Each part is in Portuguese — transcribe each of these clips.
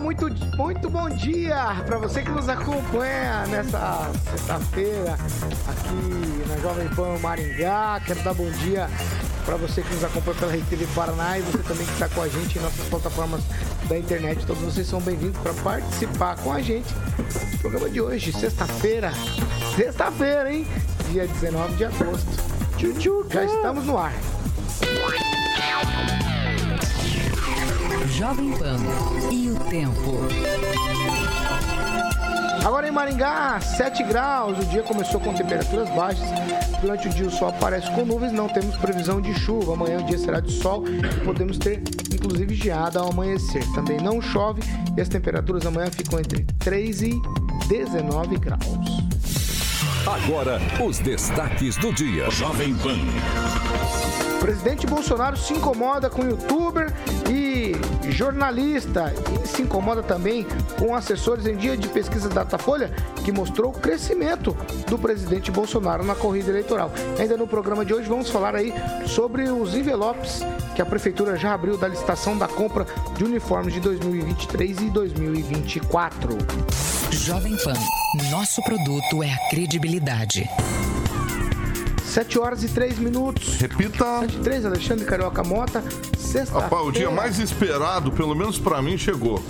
Muito, muito bom dia para você que nos acompanha nessa sexta-feira aqui na Jovem Pan Maringá. Quero dar bom dia para você que nos acompanha pela Rede TV Paraná e você também que está com a gente em nossas plataformas da internet. Todos vocês são bem-vindos para participar com a gente no programa de hoje, sexta-feira. Sexta-feira, hein? Dia 19 de agosto. Tchu, tchu, já estamos no ar. Jovem Pan e o tempo. Agora em Maringá, 7 graus. O dia começou com temperaturas baixas. Durante o dia o sol aparece com nuvens, não temos previsão de chuva. Amanhã o dia será de sol e podemos ter inclusive geada ao amanhecer. Também não chove e as temperaturas amanhã ficam entre 3 e 19 graus. Agora, os destaques do dia. Jovem Pan. Presidente Bolsonaro se incomoda com youtuber e jornalista e se incomoda também com assessores em dia de pesquisa Datafolha que mostrou o crescimento do presidente Bolsonaro na corrida eleitoral. Ainda no programa de hoje vamos falar aí sobre os envelopes que a prefeitura já abriu da licitação da compra de uniformes de 2023 e 2024. Jovem Pan, nosso produto é a credibilidade. 7 horas e 3 minutos. Repita. 7 e 3, Alexandre Carioca Mota. Rapaz, o dia mais esperado, pelo menos pra mim, chegou.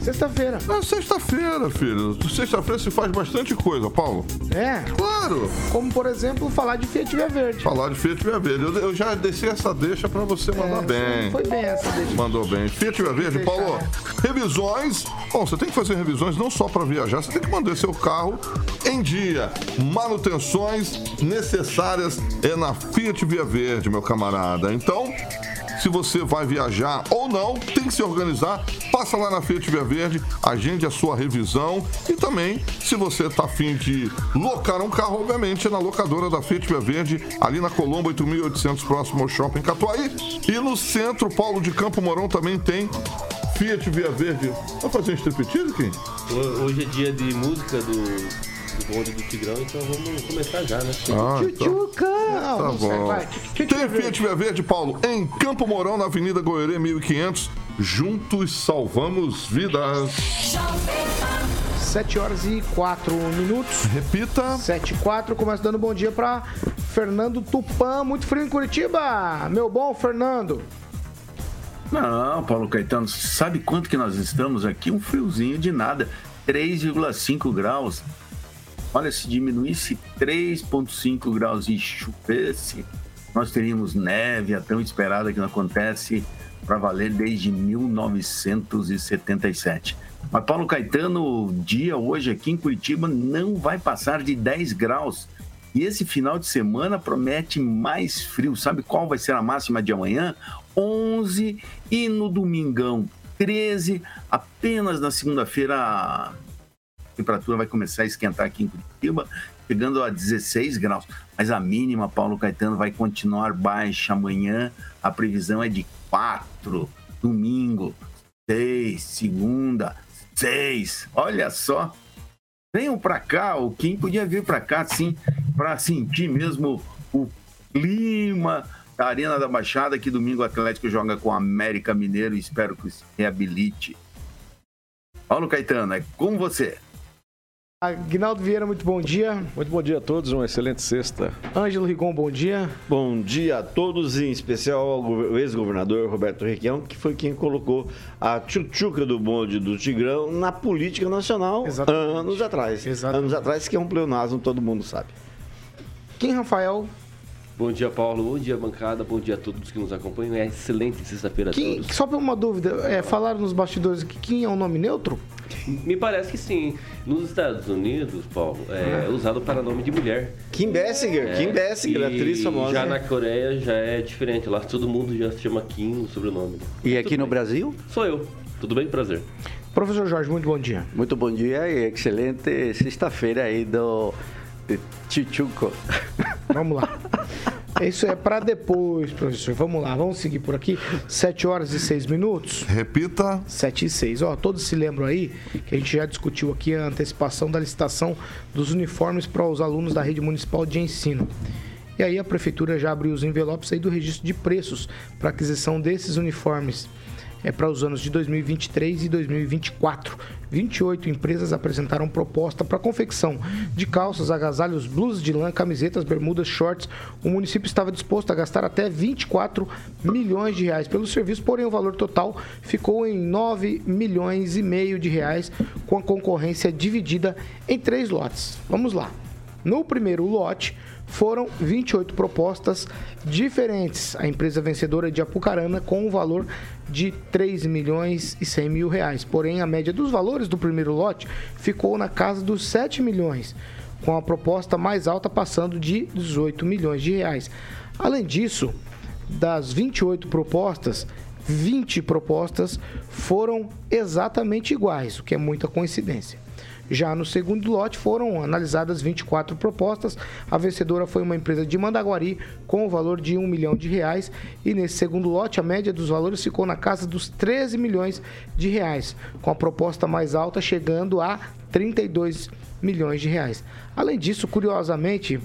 Sexta-feira. É sexta-feira, filho. Sexta-feira se faz bastante coisa, Paulo. É. Claro. Como, por exemplo, falar de Fiat Via Verde. Falar de Fiat Via Verde. Eu, eu já desci essa deixa pra você mandar É, bem. Foi bem essa deixa. Mandou bem. Fiat Via Verde, Deixa, Paulo, revisões. Bom, você tem que fazer revisões não só para viajar, você tem que manter seu carro em dia. Manutenções necessárias é na Fiat Via Verde, meu camarada. Então, se você vai viajar ou não, tem que se organizar. Passa lá na Fiat Via Verde, agende a sua revisão e também, se você está afim de locar um carro, obviamente, é na locadora da Fiat Via Verde, ali na Colombo 8800, próximo ao Shopping Catuaí. E no centro, Paulo de Campo Mourão também tem Fiat Via Verde. Vai fazer um striptease, Kim? Ho- Hoje é dia de música do, do bonde do Tigrão, então vamos começar já, né? Ah, então. Tchutchuca! Tá sei, bom. vai. Tem Fiat Via Verde, Paulo, em Campo Mourão, na Avenida Goiorê 1500. Juntos salvamos vidas. 7 horas e 4 minutos. Repita. 7 e 4. Começa dando bom dia para Fernando Tupan. Muito frio em Curitiba. Meu bom, Fernando. Não, Paulo Caetano, sabe quanto que nós estamos aqui? Um friozinho de nada, 3,5 graus. Olha, se diminuísse 3,5 graus e chovesse, nós teríamos neve, a tão esperada que não acontece para valer desde 1977. Mas Paulo Caetano, dia hoje aqui em Curitiba não vai passar de 10 graus. E esse final de semana promete mais frio. Sabe qual vai ser a máxima de amanhã? 11 e no domingão 13. Apenas na segunda-feira temperatura vai começar a esquentar aqui em Curitiba, chegando a 16 graus. Mas a mínima, Paulo Caetano, vai continuar baixa amanhã. A previsão é de 4. Domingo, 6. Segunda, 6. Olha só. Venham para cá, o Kim podia vir para cá, sim, para sentir mesmo o clima da Arena da Baixada, que domingo o Atlético joga com o América Mineiro. Espero que se reabilite. Paulo Caetano, é com você. Aguinaldo Vieira, muito bom dia. Muito bom dia a todos, uma excelente sexta. Ângelo Rigon, bom dia. Bom dia a todos, em especial ao go- ex-governador Roberto Requião, que foi quem colocou a tchutchuca do bonde do Tigrão na política nacional Exatamente. anos atrás. Exatamente. Anos atrás, que é um pleonasmo, todo mundo sabe. Kim Rafael, Bom dia, Paulo. Bom dia, bancada. Bom dia a todos que nos acompanham. É excelente sexta-feira a Kim, todos. só por uma dúvida, é, falaram nos bastidores que Kim é um nome neutro? Me parece que sim. Nos Estados Unidos, Paulo, é usado para nome de mulher. Kim Bessinger, É, Kim Bessinger, atriz famosa. Já na Coreia já é diferente. Lá todo mundo já se chama Kim, o sobrenome. E aqui no Brasil? Sou eu. Tudo bem? Prazer. Professor Jorge, muito bom dia. Muito bom dia e excelente sexta-feira aí do Chichuco. Vamos lá. Isso é para depois, professor. Vamos lá, vamos seguir por aqui. 7 horas e 6 minutos. Repita. 7 e 6. Ó, todos se lembram aí que a gente já discutiu aqui a antecipação da licitação dos uniformes para os alunos da rede municipal de ensino. E aí a prefeitura já abriu os envelopes aí do registro de preços para aquisição desses uniformes é para os anos de 2023 e 2024. 28 empresas apresentaram proposta para confecção de calças, agasalhos, blusas de lã, camisetas, bermudas, shorts. O município estava disposto a gastar até 24 milhões de reais pelo serviço, porém o valor total ficou em 9 milhões e meio de reais, com a concorrência dividida em três lotes. Vamos lá. No primeiro lote, foram 28 propostas diferentes. A empresa vencedora de Apucarana com um valor de 3 milhões e 100 mil reais. Porém, a média dos valores do primeiro lote ficou na casa dos 7 milhões, com a proposta mais alta passando de 18 milhões de reais. Além disso, das 28 propostas, 20 propostas foram exatamente iguais, o que é muita coincidência. Já no segundo lote foram analisadas 24 propostas. A vencedora foi uma empresa de Mandaguari com o valor de 1 milhão de reais. E nesse segundo lote, a média dos valores ficou na casa dos 13 milhões de reais, com a proposta mais alta chegando a 32 milhões de reais. Além disso, curiosamente,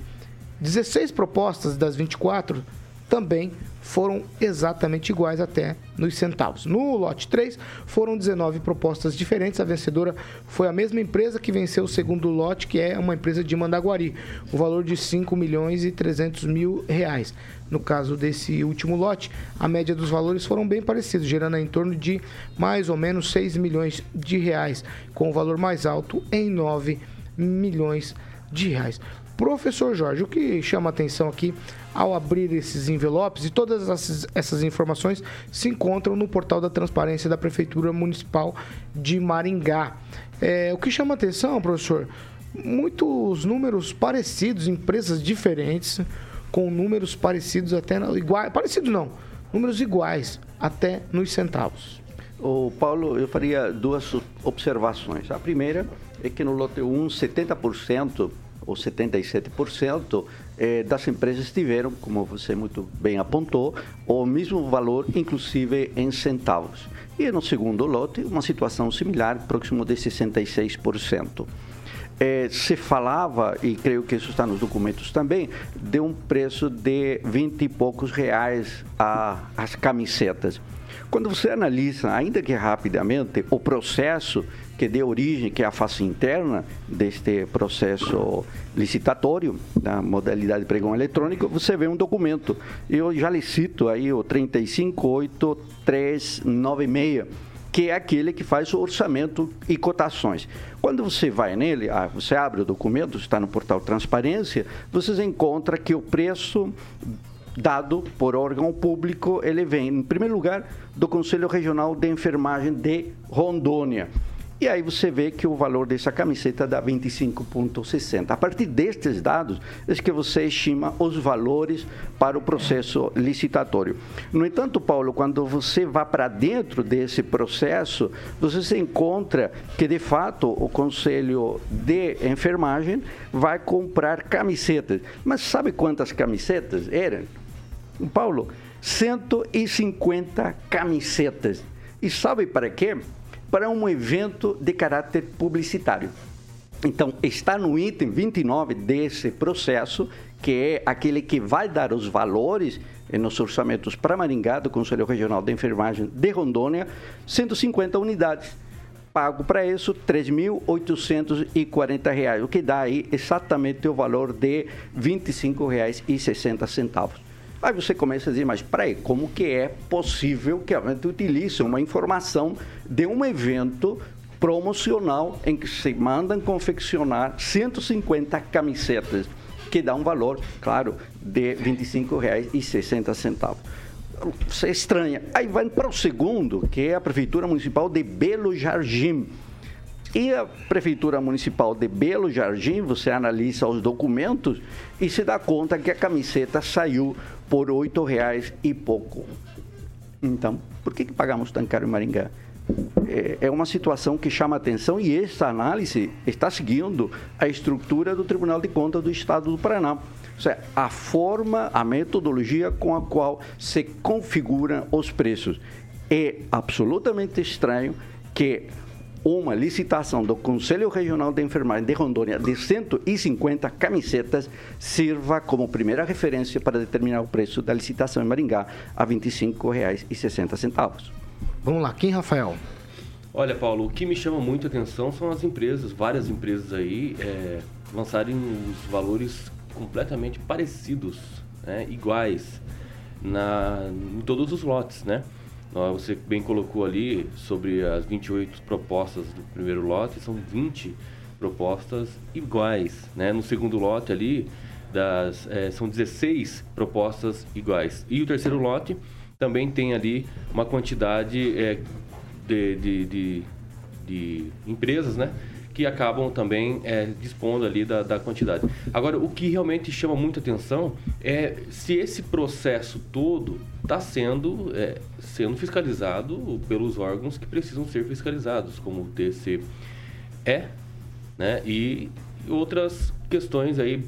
16 propostas das 24 também foram exatamente iguais até nos centavos. No lote 3, foram 19 propostas diferentes. A vencedora foi a mesma empresa que venceu o segundo lote, que é uma empresa de Mandaguari, o valor de 5 milhões e 300 mil reais. No caso desse último lote, a média dos valores foram bem parecidos, gerando em torno de mais ou menos 6 milhões de reais, com o valor mais alto em 9 milhões de reais. Professor Jorge, o que chama atenção aqui ao abrir esses envelopes e todas essas, informações se encontram no portal da transparência da Prefeitura Municipal de Maringá. É, o que chama atenção, professor, muitos números parecidos, empresas diferentes, com números parecidos até iguais, parecidos não, números iguais até nos centavos. O Paulo, eu faria duas observações. A primeira é que no lote 1, 70% ou 77% eh, das empresas tiveram, como você muito bem apontou, o mesmo valor, inclusive em centavos. E no segundo lote, uma situação similar, próximo de 66%. É, se falava, e creio que isso está nos documentos também, de um preço de 20 e poucos reais a, as camisetas. Quando você analisa, ainda que rapidamente, o processo que deu origem, que é a face interna deste processo licitatório, da modalidade de pregão eletrônico, você vê um documento. Eu já lhe cito aí o 35896, que é aquele que faz o orçamento e cotações. Quando você vai nele, ah, você abre o documento, está no portal Transparência, você encontra que o preço dado por órgão público, ele vem, em primeiro lugar, do Conselho Regional de Enfermagem de Rondônia. E aí você vê que o valor dessa camiseta dá 25,60. A partir destes dados, é que você estima os valores para o processo licitatório. No entanto, Paulo, quando você vai para dentro desse processo, você se encontra que, de fato, o Conselho de Enfermagem vai comprar camisetas. Mas sabe quantas camisetas eram? Paulo, 150 camisetas. E sabe para quê? para um evento de caráter publicitário. Então, está no item 29 desse processo, que é aquele que vai dar os valores nos orçamentos para Maringá, do Conselho Regional de Enfermagem de Rondônia, 150 unidades. Pago para isso R$ 3.840, o que dá aí exatamente o valor de R$ 25,60. Aí você começa a dizer, mas peraí, como que é possível que a gente utilize uma informação de um evento promocional em que se mandam confeccionar 150 camisetas, que dá um valor, claro, de R$ 25,60. Você estranha. Aí vai para o segundo, que é a Prefeitura Municipal de Belo Jardim. E a Prefeitura Municipal de Belo Jardim, você analisa os documentos e se dá conta que a camiseta saiu por oito reais e pouco. Então, por que, que pagamos tão caro em Maringá? é, é uma situação que chama atenção e esta análise está seguindo a estrutura do Tribunal de Contas do Estado do Paraná. Ou seja, a forma, a metodologia com a qual se configuram os preços. É absolutamente estranho que uma licitação do Conselho Regional de Enfermagem de Rondônia de 150 camisetas sirva como primeira referência para determinar o preço da licitação em Maringá a R$ 25,60. Vamos lá, quem, Rafael? Olha, Paulo, o que me chama muito a atenção são as empresas, várias empresas aí, é, lançarem os valores completamente parecidos, né, iguais, na, em todos os lotes, né? Você bem colocou ali sobre as 28 propostas do primeiro lote, são 20 propostas iguais, né? No segundo lote ali, das, é, são 16 propostas iguais. E o terceiro lote também tem ali uma quantidade é, de, de, de, de, empresas, né? Que acabam também é, dispondo ali da, da quantidade. Agora, o que realmente chama muita atenção é se esse processo todo está sendo, é, sendo fiscalizado pelos órgãos que precisam ser fiscalizados, como o TCE né? e outras questões aí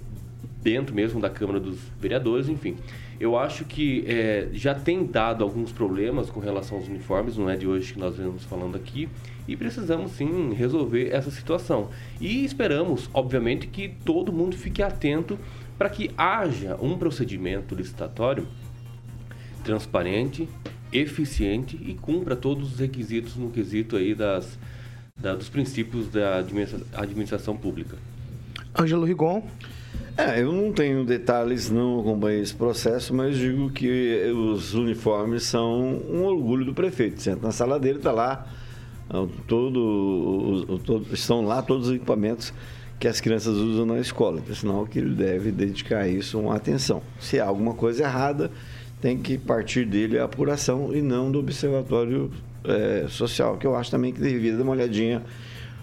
dentro mesmo da Câmara dos Vereadores, enfim. Eu acho que é, já tem dado alguns problemas com relação aos uniformes, não é de hoje que nós vemos falando aqui, e precisamos sim resolver essa situação. E esperamos, obviamente, que todo mundo fique atento para que haja um procedimento licitatório transparente, eficiente e cumpra todos os requisitos no quesito aí das, da, dos princípios da administração pública. Ângelo Rigon. É, eu não tenho detalhes, não acompanhei esse processo, mas digo que os uniformes são um orgulho do prefeito. Senta na sala dele, está lá, todo, todo, estão lá todos os equipamentos que as crianças usam na escola. Então, sinal que ele deve dedicar isso uma atenção. Se há alguma coisa errada, tem que partir dele a apuração e não do observatório é, social, que eu acho também que deveria dar uma olhadinha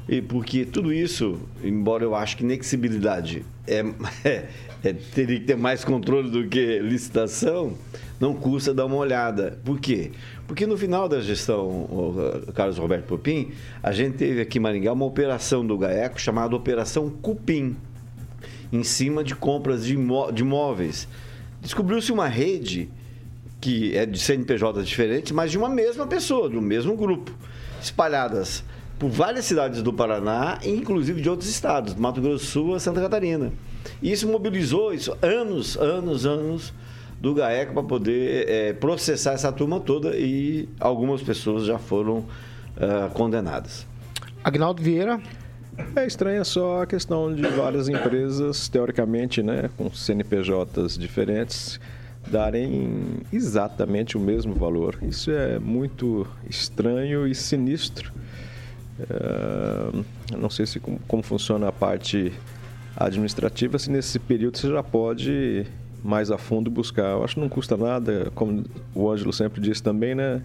e porque tudo isso, embora eu acho que inexibilidade é, é, é, teria que ter mais controle do que licitação, não custa dar uma olhada. Por quê? Porque no final da gestão, Carlos Roberto Popim, a gente teve aqui em Maringá uma operação do GAECO chamada Operação Cupim, em cima de compras de, imó de imóveis. Descobriu-se uma rede que é de CNPJs diferentes, mas de uma mesma pessoa, do mesmo grupo, espalhadas por várias cidades do Paraná, inclusive de outros estados, Mato Grosso do Sul, Santa Catarina. E isso mobilizou isso anos, anos, anos do GAECO para poder é, processar essa turma toda e algumas pessoas já foram uh, condenadas. Agnaldo Vieira. É estranha só a questão de várias empresas, teoricamente, né, com CNPJs diferentes, darem exatamente o mesmo valor. Isso é muito estranho e sinistro Uh, não sei se como, como, funciona a parte administrativa, se nesse período você já pode mais a fundo buscar. Eu acho que não custa nada, como o Ângelo sempre disse também, né?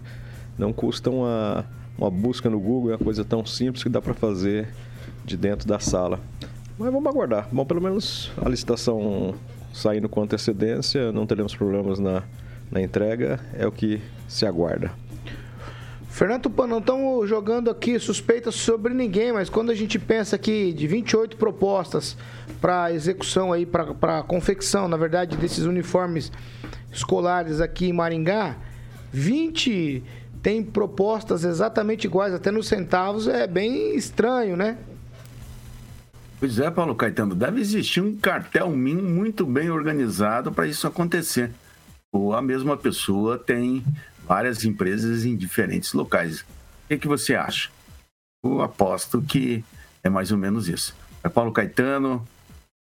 Não custa uma, uma busca no Google, é uma coisa tão simples que dá para fazer de dentro da sala. Mas vamos aguardar. Bom, pelo menos a licitação saindo com antecedência, não teremos problemas na, na entrega, é o que se aguarda. Fernando não estamos jogando aqui suspeitas sobre ninguém, mas quando a gente pensa aqui de 28 propostas para execução aí, para confecção, na verdade, desses uniformes escolares aqui em Maringá, 20 tem propostas exatamente iguais, até nos centavos, é bem estranho, né? Pois é, Paulo Caetano, deve existir um cartel muito bem organizado para isso acontecer. Ou a mesma pessoa tem várias empresas em diferentes locais. O que, que você acha? Eu aposto que é mais ou menos isso. É Paulo Caetano,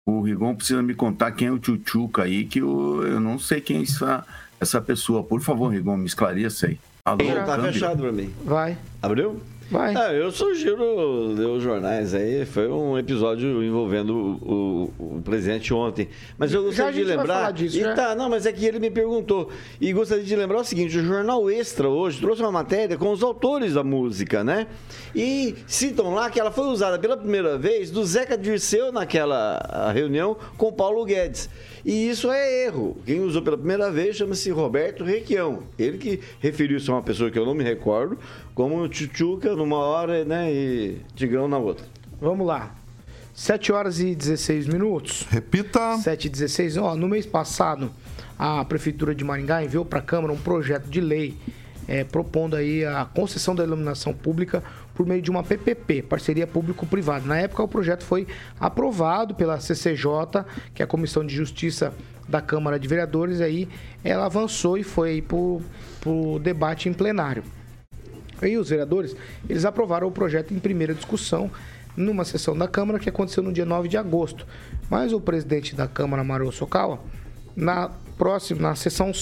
o Rigon precisa me contar quem é o Tchutchuca aí, que eu, eu não sei quem é essa, essa pessoa. Por favor, Rigon, me esclareça aí. Alô, tá fechado pra mim. Vai. Abriu? Vai. Ah, eu sugiro ler os jornais aí. Foi um episódio envolvendo o, o, o presidente ontem. Mas eu gostaria de lembrar. Disso, e tá, não, mas é que ele me perguntou. E gostaria de lembrar o seguinte: o Jornal Extra hoje trouxe uma matéria com os autores da música, né? E citam lá que ela foi usada pela primeira vez do Zeca Dirceu naquela reunião com Paulo Guedes. E isso é erro. Quem usou pela primeira vez chama-se Roberto Requião. Ele que referiu-se a uma pessoa que eu não me recordo, como Tchutchuca numa hora né, e Tigrão na outra. Vamos lá. 7 horas e 16 minutos. Repita. 7 e 16. Ó, no mês passado, a Prefeitura de Maringá enviou para a Câmara um projeto de lei é, propondo aí a concessão da iluminação pública por meio de uma PPP, parceria público-privada. Na época, o projeto foi aprovado pela CCJ, que é a Comissão de Justiça da Câmara de Vereadores, aí ela avançou e foi para o debate em plenário. Aí os vereadores, eles aprovaram o projeto em primeira discussão numa sessão da Câmara que aconteceu no dia 9 de agosto. Mas o presidente da Câmara, Maru Sokawa, na próxima, na sessão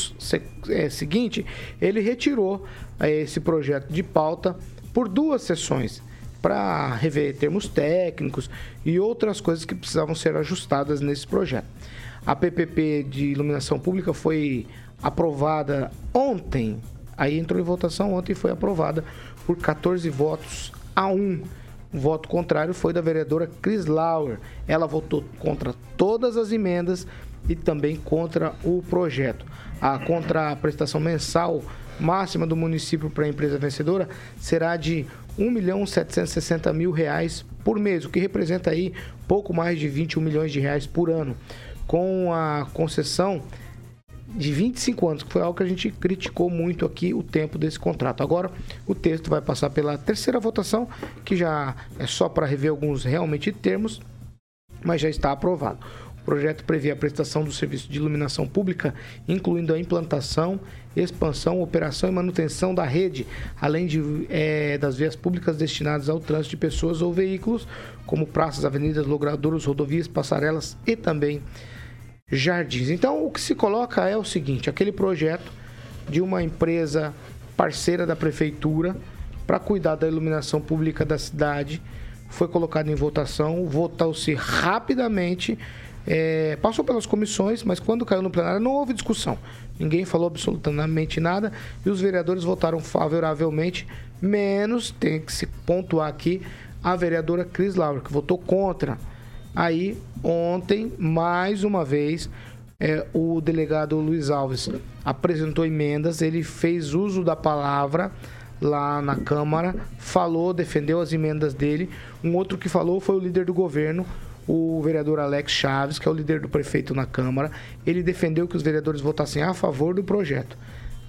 é, seguinte, ele retirou é, esse projeto de pauta por duas sessões para rever termos técnicos e outras coisas que precisavam ser ajustadas nesse projeto. A PPP de iluminação pública foi aprovada ontem, aí entrou em votação ontem e foi aprovada por 14 votos a 1. O voto contrário foi da vereadora Chris Lauer. Ela votou contra todas as emendas e também contra o projeto. A contraprestação mensal máxima do município para a empresa vencedora será de R$ 1 milhão 760 mil reais por mês, o que representa aí pouco mais de 21 milhões de reais por ano, com a concessão de 25 anos, que foi algo que a gente criticou muito aqui o tempo desse contrato. Agora o texto vai passar pela terceira votação, que já é só para rever alguns realmente termos, mas já está aprovado. Projeto prevê a prestação do serviço de iluminação pública, incluindo a implantação, expansão, operação e manutenção da rede, além de, é, das vias públicas destinadas ao trânsito de pessoas ou veículos, como praças, avenidas, logradouros, rodovias, passarelas e também jardins. Então, o que se coloca é o seguinte: aquele projeto de uma empresa parceira da prefeitura para cuidar da iluminação pública da cidade foi colocado em votação, votou-se rapidamente, é, passou pelas comissões, mas quando caiu no plenário não houve discussão. Ninguém falou absolutamente nada e os vereadores votaram favoravelmente, menos, tem que se pontuar aqui, a vereadora Cris Laura, que votou contra. Aí, ontem, mais uma vez, é, o delegado Luiz Alves apresentou emendas, ele fez uso da palavra lá na Câmara, falou, defendeu as emendas dele. Um outro que falou foi o líder do governo, o vereador Alex Chaves, que é o líder do prefeito na Câmara. Ele defendeu que os vereadores votassem a favor do projeto.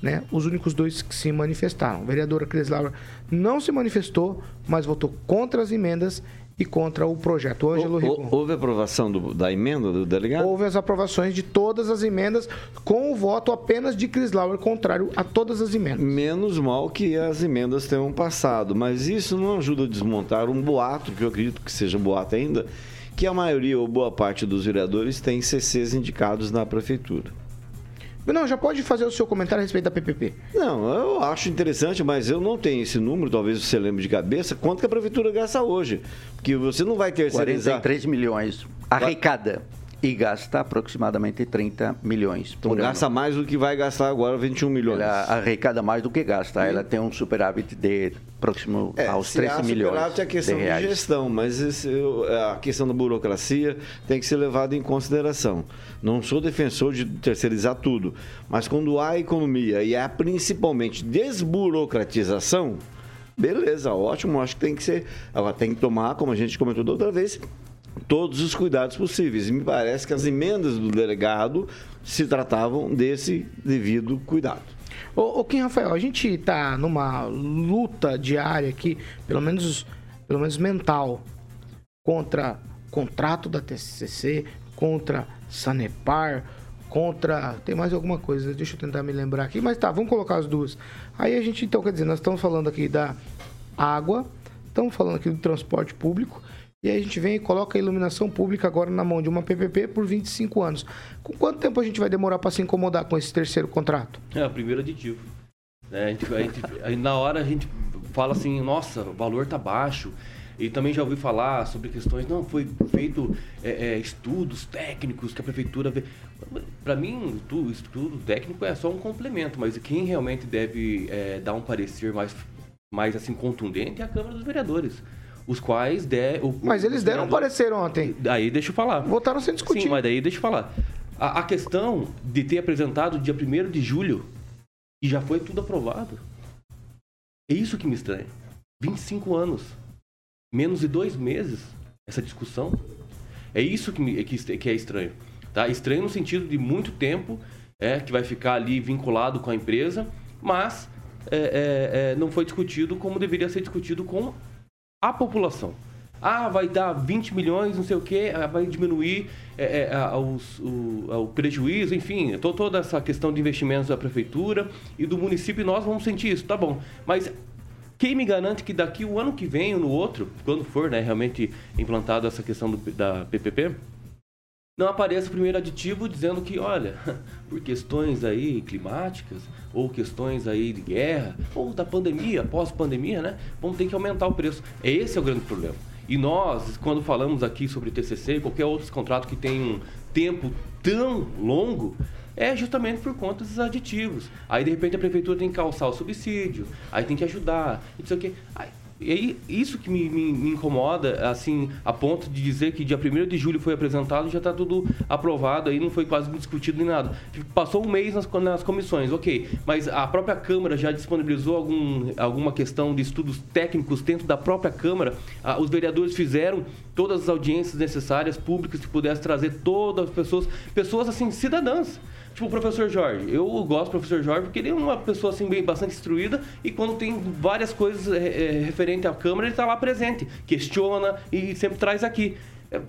Né? Os únicos dois que se manifestaram. A vereadora Cris Laura não se manifestou, mas votou contra as emendas e contra o projeto. Ângelo Rigon. Houve aprovação do, da emenda do delegado? Houve as aprovações de todas as emendas, com o voto apenas de Chris Lauer contrário a todas as emendas. Menos mal que as emendas tenham passado, mas isso não ajuda a desmontar um boato, que eu acredito que seja um boato ainda, que a maioria ou boa parte dos vereadores tem CCs indicados na prefeitura. Não, já pode fazer o seu comentário a respeito da PPP. Não, eu acho interessante, mas eu não tenho esse número, talvez você lembre de cabeça, quanto que a prefeitura gasta hoje. Porque você não vai terceirizar... 43 milhões arrecada e gasta aproximadamente 30 milhões. Então gasta ano. mais do que vai gastar agora, 21 milhões. Ela arrecada mais do que gasta. Ela tem um superávit de próximo é, aos 13 milhões. Superávit é questão de, de gestão, mas esse, a questão da burocracia tem que ser levada em consideração. Não sou defensor de terceirizar tudo, mas quando há economia e há principalmente desburocratização, beleza, ótimo, acho que tem que ser. Agora tem que tomar, como a gente comentou da outra vez, todos os cuidados possíveis. E me parece que as emendas do delegado se tratavam desse devido cuidado. Ô, ô Kim Rafael, a gente está numa luta diária aqui, pelo menos, pelo menos mental, contra contrato da TCC, contra Sanepar, contra. Tem mais alguma coisa, deixa eu tentar me lembrar aqui, mas tá, vamos colocar as duas. Aí a gente, então, quer dizer, nós estamos falando aqui da água, estamos falando aqui do transporte público e aí a gente vem e coloca a iluminação pública agora na mão de uma PPP por 25 anos. Com quanto tempo a gente vai demorar para se incomodar com esse terceiro contrato? É, o primeiro aditivo. É, a gente, a gente, na hora a gente fala assim, nossa, o valor tá baixo. E também já ouvi falar sobre questões, não, foi feito é, é, estudos técnicos que a prefeitura vê. Para mim, o estudo técnico é só um complemento, mas quem realmente deve é, dar um parecer mais, mais assim contundente é a Câmara dos Vereadores os quais der. O, mas eles deram um parecer ontem. Daí deixa eu falar. Votaram sem discutir. Sim, mas daí deixa eu falar. A, a questão de ter apresentado dia 1 de julho e já foi tudo aprovado. É isso que me estranha. 25 anos. Menos de dois meses essa discussão. É isso que, me, que, que é estranho. Tá? Estranho no sentido de muito tempo é, que vai ficar ali vinculado com a empresa, mas é, é, é não foi discutido como deveria ser discutido com a população. Ah, vai dar 20 milhões, não sei o quê, ah, vai diminuir é, é, os, o, o, prejuízo, enfim, toda essa questão de investimentos da prefeitura e do município, nós vamos sentir isso, tá bom. Mas quem me garante que daqui o ano que vem ou no outro, quando for né, realmente implantado essa questão do, da PPP, não apareça o primeiro aditivo dizendo que, olha, por questões aí climáticas, ou questões aí de guerra, ou da pandemia, pós-pandemia, né? Vamos ter que aumentar o preço. Esse é o grande problema. E nós, quando falamos aqui sobre TCC e qualquer outro contrato que tem um tempo tão longo, é justamente por conta dos aditivos. Aí, de repente, a prefeitura tem que calçar o subsídio, aí tem que ajudar, não sei o quê. Aí, e aí, isso que me, me, me, incomoda, assim, a ponto de dizer que dia 1 de julho foi apresentado e já está tudo aprovado, aí não foi quase discutido nem nada. Passou um mês nas, nas comissões, ok, mas a própria Câmara já disponibilizou algum, alguma questão de estudos técnicos dentro da própria Câmara. Ah, os vereadores fizeram todas as audiências necessárias, públicas, que pudessem trazer todas as pessoas, pessoas assim, cidadãs. Tipo o professor Jorge. Eu gosto do professor Jorge porque ele é uma pessoa assim bem bastante instruída e quando tem várias coisas é, é, referente à Câmara, ele está lá presente, questiona e sempre traz aqui. É,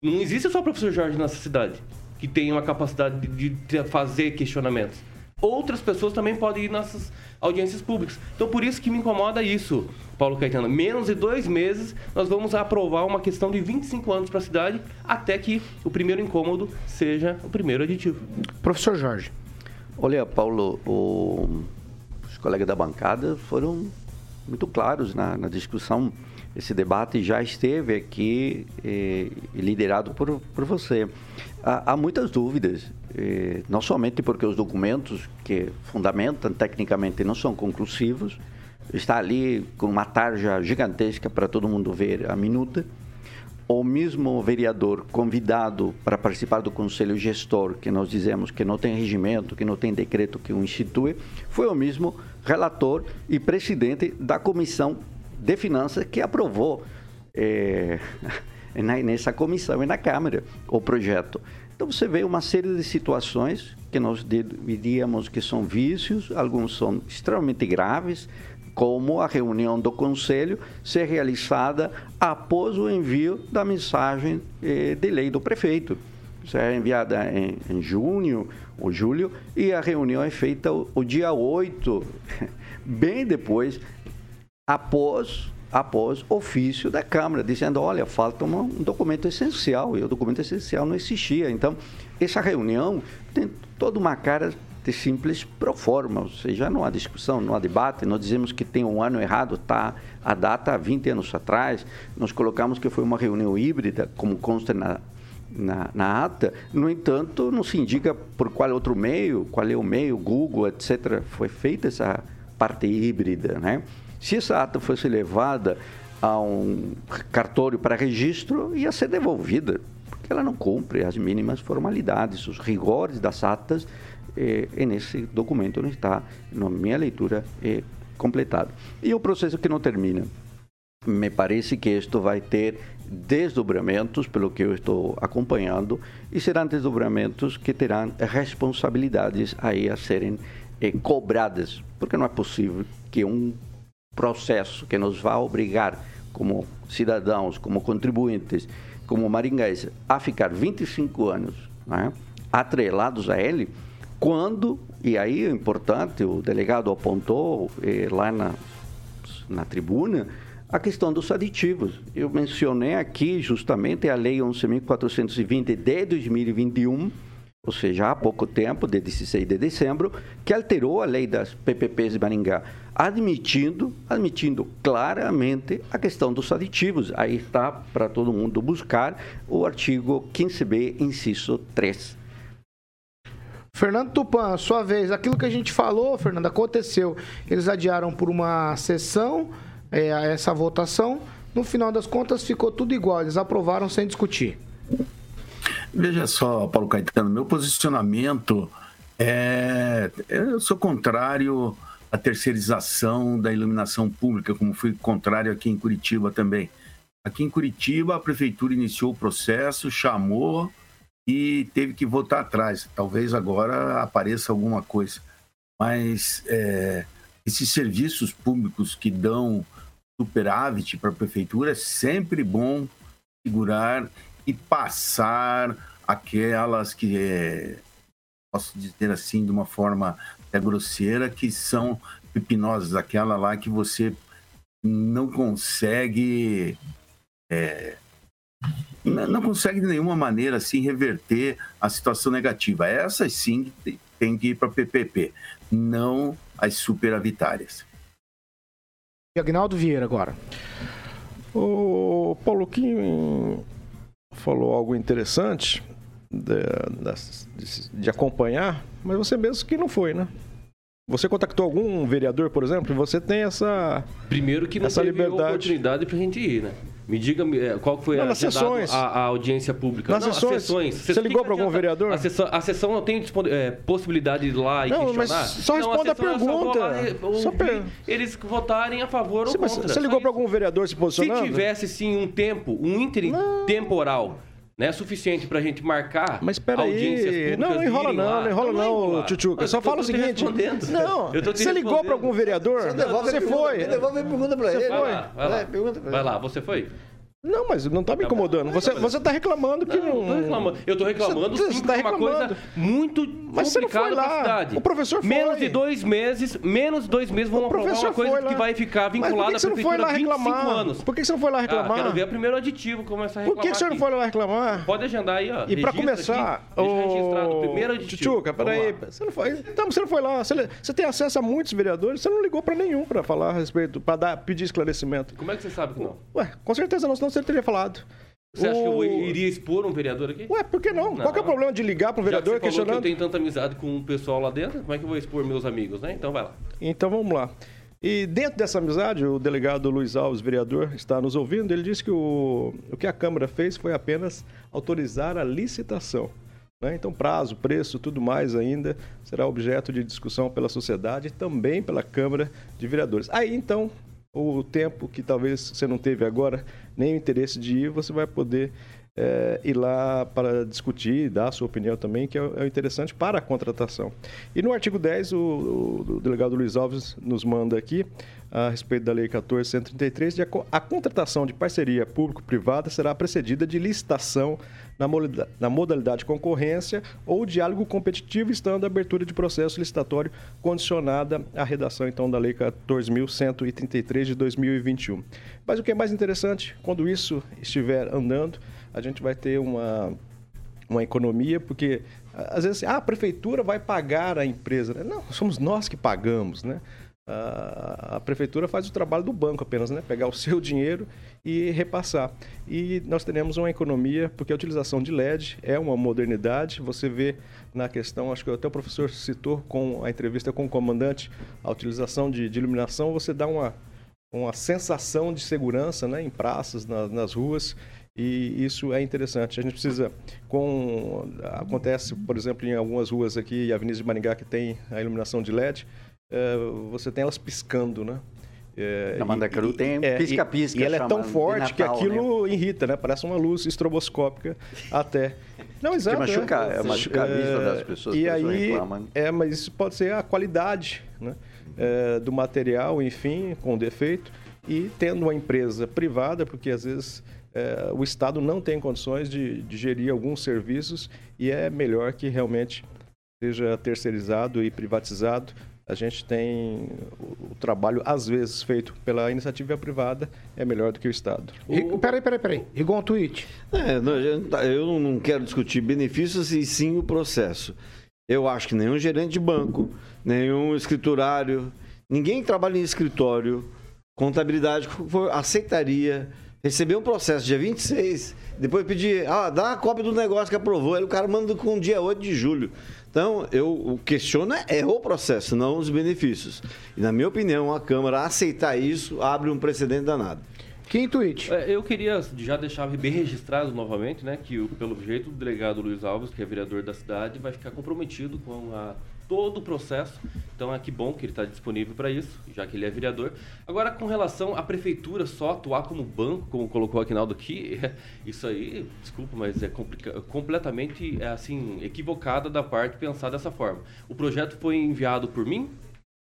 não existe só o professor Jorge nessa cidade que tem uma capacidade de, de fazer questionamentos. Outras pessoas também podem ir nessas audiências públicas. Então, por isso que me incomoda isso, Paulo Caetano. Menos de dois meses, nós vamos aprovar uma questão de 25 anos para a cidade, até que o primeiro incômodo seja o primeiro aditivo. Professor Jorge. Olha, Paulo, o... os colegas da bancada foram muito claros na, na discussão. Esse debate já esteve aqui eh, liderado por, por você. Há, há muitas dúvidas eh, não somente porque os documentos que fundamentam tecnicamente não são conclusivos, está ali com uma tarja gigantesca para todo mundo ver a minuta. O mesmo vereador convidado para participar do conselho gestor, que nós dizemos que não tem regimento, que não tem decreto que o institui, foi o mesmo relator e presidente da comissão de finanças que aprovou eh, nessa comissão e na Câmara o projeto. Então você vê uma série de situações que nós diríamos que são vícios, alguns são extremamente graves, como a reunião do conselho ser realizada após o envio da mensagem eh, de lei do prefeito. Isso é enviada em, em junho ou julho e a reunião é feita o, o dia 8, bem depois, após após ofício da Câmara, dizendo, olha, falta um documento essencial, e o documento essencial não existia. Então, essa reunião tem toda uma cara de simples pro forma, ou seja, não há discussão, não há debate, nós dizemos que tem um ano errado, tá a data há 20 anos atrás, nós colocamos que foi uma reunião híbrida, como consta na, na, na, ata, no entanto, não se indica por qual outro meio, qual é o meio, Google, etc., foi feita essa parte híbrida, né? Se essa ata fosse levada a um cartório para registro, ia ser devolvida, porque ela não cumpre as mínimas formalidades, os rigores das atas, e nesse documento não está, na minha leitura, completado. E o processo que não termina. Me parece que isto vai ter desdobramentos, pelo que eu estou acompanhando, e serão desdobramentos que terão responsabilidades aí a serem eh, cobradas, porque não é possível que um processo que nos vai obrigar, como cidadãos, como contribuintes, como maringaenses, a ficar 25 anos né, atrelados a ele, quando, e aí é importante, o delegado apontou eh, lá na, na tribuna, a questão dos aditivos. Eu mencionei aqui justamente a Lei 11.420 de 2021, ou seja, há pouco tempo, de 16 de dezembro, que alterou a lei das PPPs de Maringá admitindo, admitindo claramente a questão dos aditivos. Aí está para todo mundo buscar o artigo 15b, inciso 3. Fernando Tupan, sua vez. Aquilo que a gente falou, Fernando, aconteceu. Eles adiaram por uma sessão é, essa votação. No final das contas, ficou tudo igual. Eles aprovaram sem discutir. Veja só, Paulo Caetano, meu posicionamento é. Eu sou contrário à terceirização da iluminação pública, como fui contrário aqui em Curitiba também. Aqui em Curitiba, a prefeitura iniciou o processo, chamou e teve que voltar atrás. Talvez agora apareça alguma coisa. Mas é, esses serviços públicos que dão superávit para a prefeitura é sempre bom segurar e passar aquelas que, é, posso dizer assim, de uma forma até grosseira, que são pepinosas, aquela lá que você não consegue é, não consegue de nenhuma maneira assim reverter a situação negativa. Essas sim tem que ir para PPP, não as superavitárias. E Agnaldo Vieira agora. O Paulo Kim falou algo interessante de, de, de, acompanhar, mas você mesmo que não foi, né? Você contactou algum vereador, por exemplo? Você tem essa primeiro que não essa teve liberdade. oportunidade para a gente ir, né? Me diga é, qual foi não, nas sessões. A, a, audiência pública. Nas não, sessões. sessões. Você ligou para algum vereador? A sessão, a sessão não tem é, possibilidade de ir lá e não, questionar? Mas só responda a, a pergunta. Lá, só per... Eles votarem a favor ou contra. Você ligou para algum vereador se posicionando? Se tivesse, sim, um tempo, um ínterim temporal né, suficiente para a gente marcar Mas espera aí, não, não enrola não, não enrola não, Tchutchuca. Só fala o seguinte, não, você ligou para algum vereador? Você foi. Devolve a pergunta para ele. Vai lá, vai lá. Vai lá, você foi? Não, mas não tá me incomodando. Você, você tá reclamando que não. não... reclamando. Eu tô reclamando você, sim, você tá uma coisa muito mas você não foi lá. cidade. O professor foi. Menos de dois meses, menos de dois meses vão aprovar uma coisa que vai ficar vinculada à prefeitura há 25 anos. Por que você não foi lá reclamar? Ah, quero ver o primeiro aditivo começar a reclamar. Por que, que você não foi lá reclamar? Pode agendar aí, ó. E para começar, aqui, registrado o primeiro aditivo. Tchutchuca, peraí. Você não foi. Então, você não foi lá. Você, você tem acesso a muitos vereadores, você não ligou para nenhum para falar a respeito, para pedir esclarecimento. Como é que você sabe que não? Ué, com certeza não, senão você teria falado. Você acha o... que eu iria expor um vereador aqui? Ué, por que não? não. Qual que é o problema de ligar para um vereador Já que você questionando? Falou que eu tenho tanta amizade com o pessoal lá dentro, como é que eu vou expor meus amigos, né? Então vai lá. Então vamos lá. E dentro dessa amizade, o delegado Luiz Alves, vereador, está nos ouvindo. Ele disse que o, o que a Câmara fez foi apenas autorizar a licitação. Né? Então, prazo, preço, tudo mais ainda será objeto de discussão pela sociedade e também pela Câmara de Vereadores. Aí, então, o tempo que talvez você não teve agora, nem o interesse de ir, você vai poder é, ir lá para discutir, dar a sua opinião também, que é, é interessante para a contratação. E no artigo 10, o, o, delegado Luiz Alves nos manda aqui, a respeito da Lei 1433, de a, a contratação de parceria público-privada será precedida de licitação na modalidade, concorrência ou diálogo competitivo, estando a abertura de processo licitatório condicionada à redação, então, da Lei 14.133 de 2021. Mas o que é mais interessante, quando isso estiver andando, a gente vai ter uma, uma economia, porque às vezes ah, a prefeitura vai pagar a empresa. Né? Não, somos nós que pagamos, né? A, a prefeitura faz o trabalho do banco apenas, né? Pegar o seu dinheiro e repassar. E nós teremos uma economia, porque a utilização de LED é uma modernidade. Você vê na questão, acho que até o professor citou com a entrevista com o comandante, a utilização de, de iluminação, você dá uma, uma sensação de segurança né, em praças, na, nas ruas. E isso é interessante. A gente precisa, com acontece, por exemplo, em algumas ruas aqui, Avenida de Maringá, que tem a iluminação de LED, você tem elas piscando, né? É, Na Mandacaru tem pisca-pisca. É, e, e, ela é tão forte Natal, que aquilo né? irrita, né? Parece uma luz estroboscópica até. Não, exato. Que machuca, é, é machuca a vista das pessoas. E aí, é, mas isso pode ser a qualidade né? É, do material, enfim, com defeito. E tendo uma empresa privada, porque às vezes é, o Estado não tem condições de, de, gerir alguns serviços e é melhor que realmente seja terceirizado e privatizado. A gente tem o, o trabalho, às vezes, feito pela iniciativa privada, é melhor do que o Estado. O... Peraí, peraí, peraí. Igual um tweet. É, não, tá, eu não quero discutir benefícios e sim o processo. Eu acho que nenhum gerente de banco, nenhum escriturário, ninguém que trabalha em escritório, contabilidade, aceitaria receber um processo dia 26, depois pedir, ah, dá a cópia do negócio que aprovou, aí o cara manda com dia 8 de julho. Então, eu questiono é, é o processo, não os benefícios. E, na minha opinião, a Câmara aceitar isso abre um precedente danado. Que tweet? É, eu queria já deixar bem registrado novamente, né, que o- pelo jeito o delegado Luiz Alves, que é vereador da cidade, vai ficar comprometido com a- todo o processo. Então é que bom que ele está disponível para isso, já que ele é vereador. Agora, com relação à prefeitura só atuar como banco, como colocou o Aquinaldo aqui, isso aí, desculpa, mas é completamente é, assim equivocada da parte pensar dessa forma. O projeto foi enviado por mim,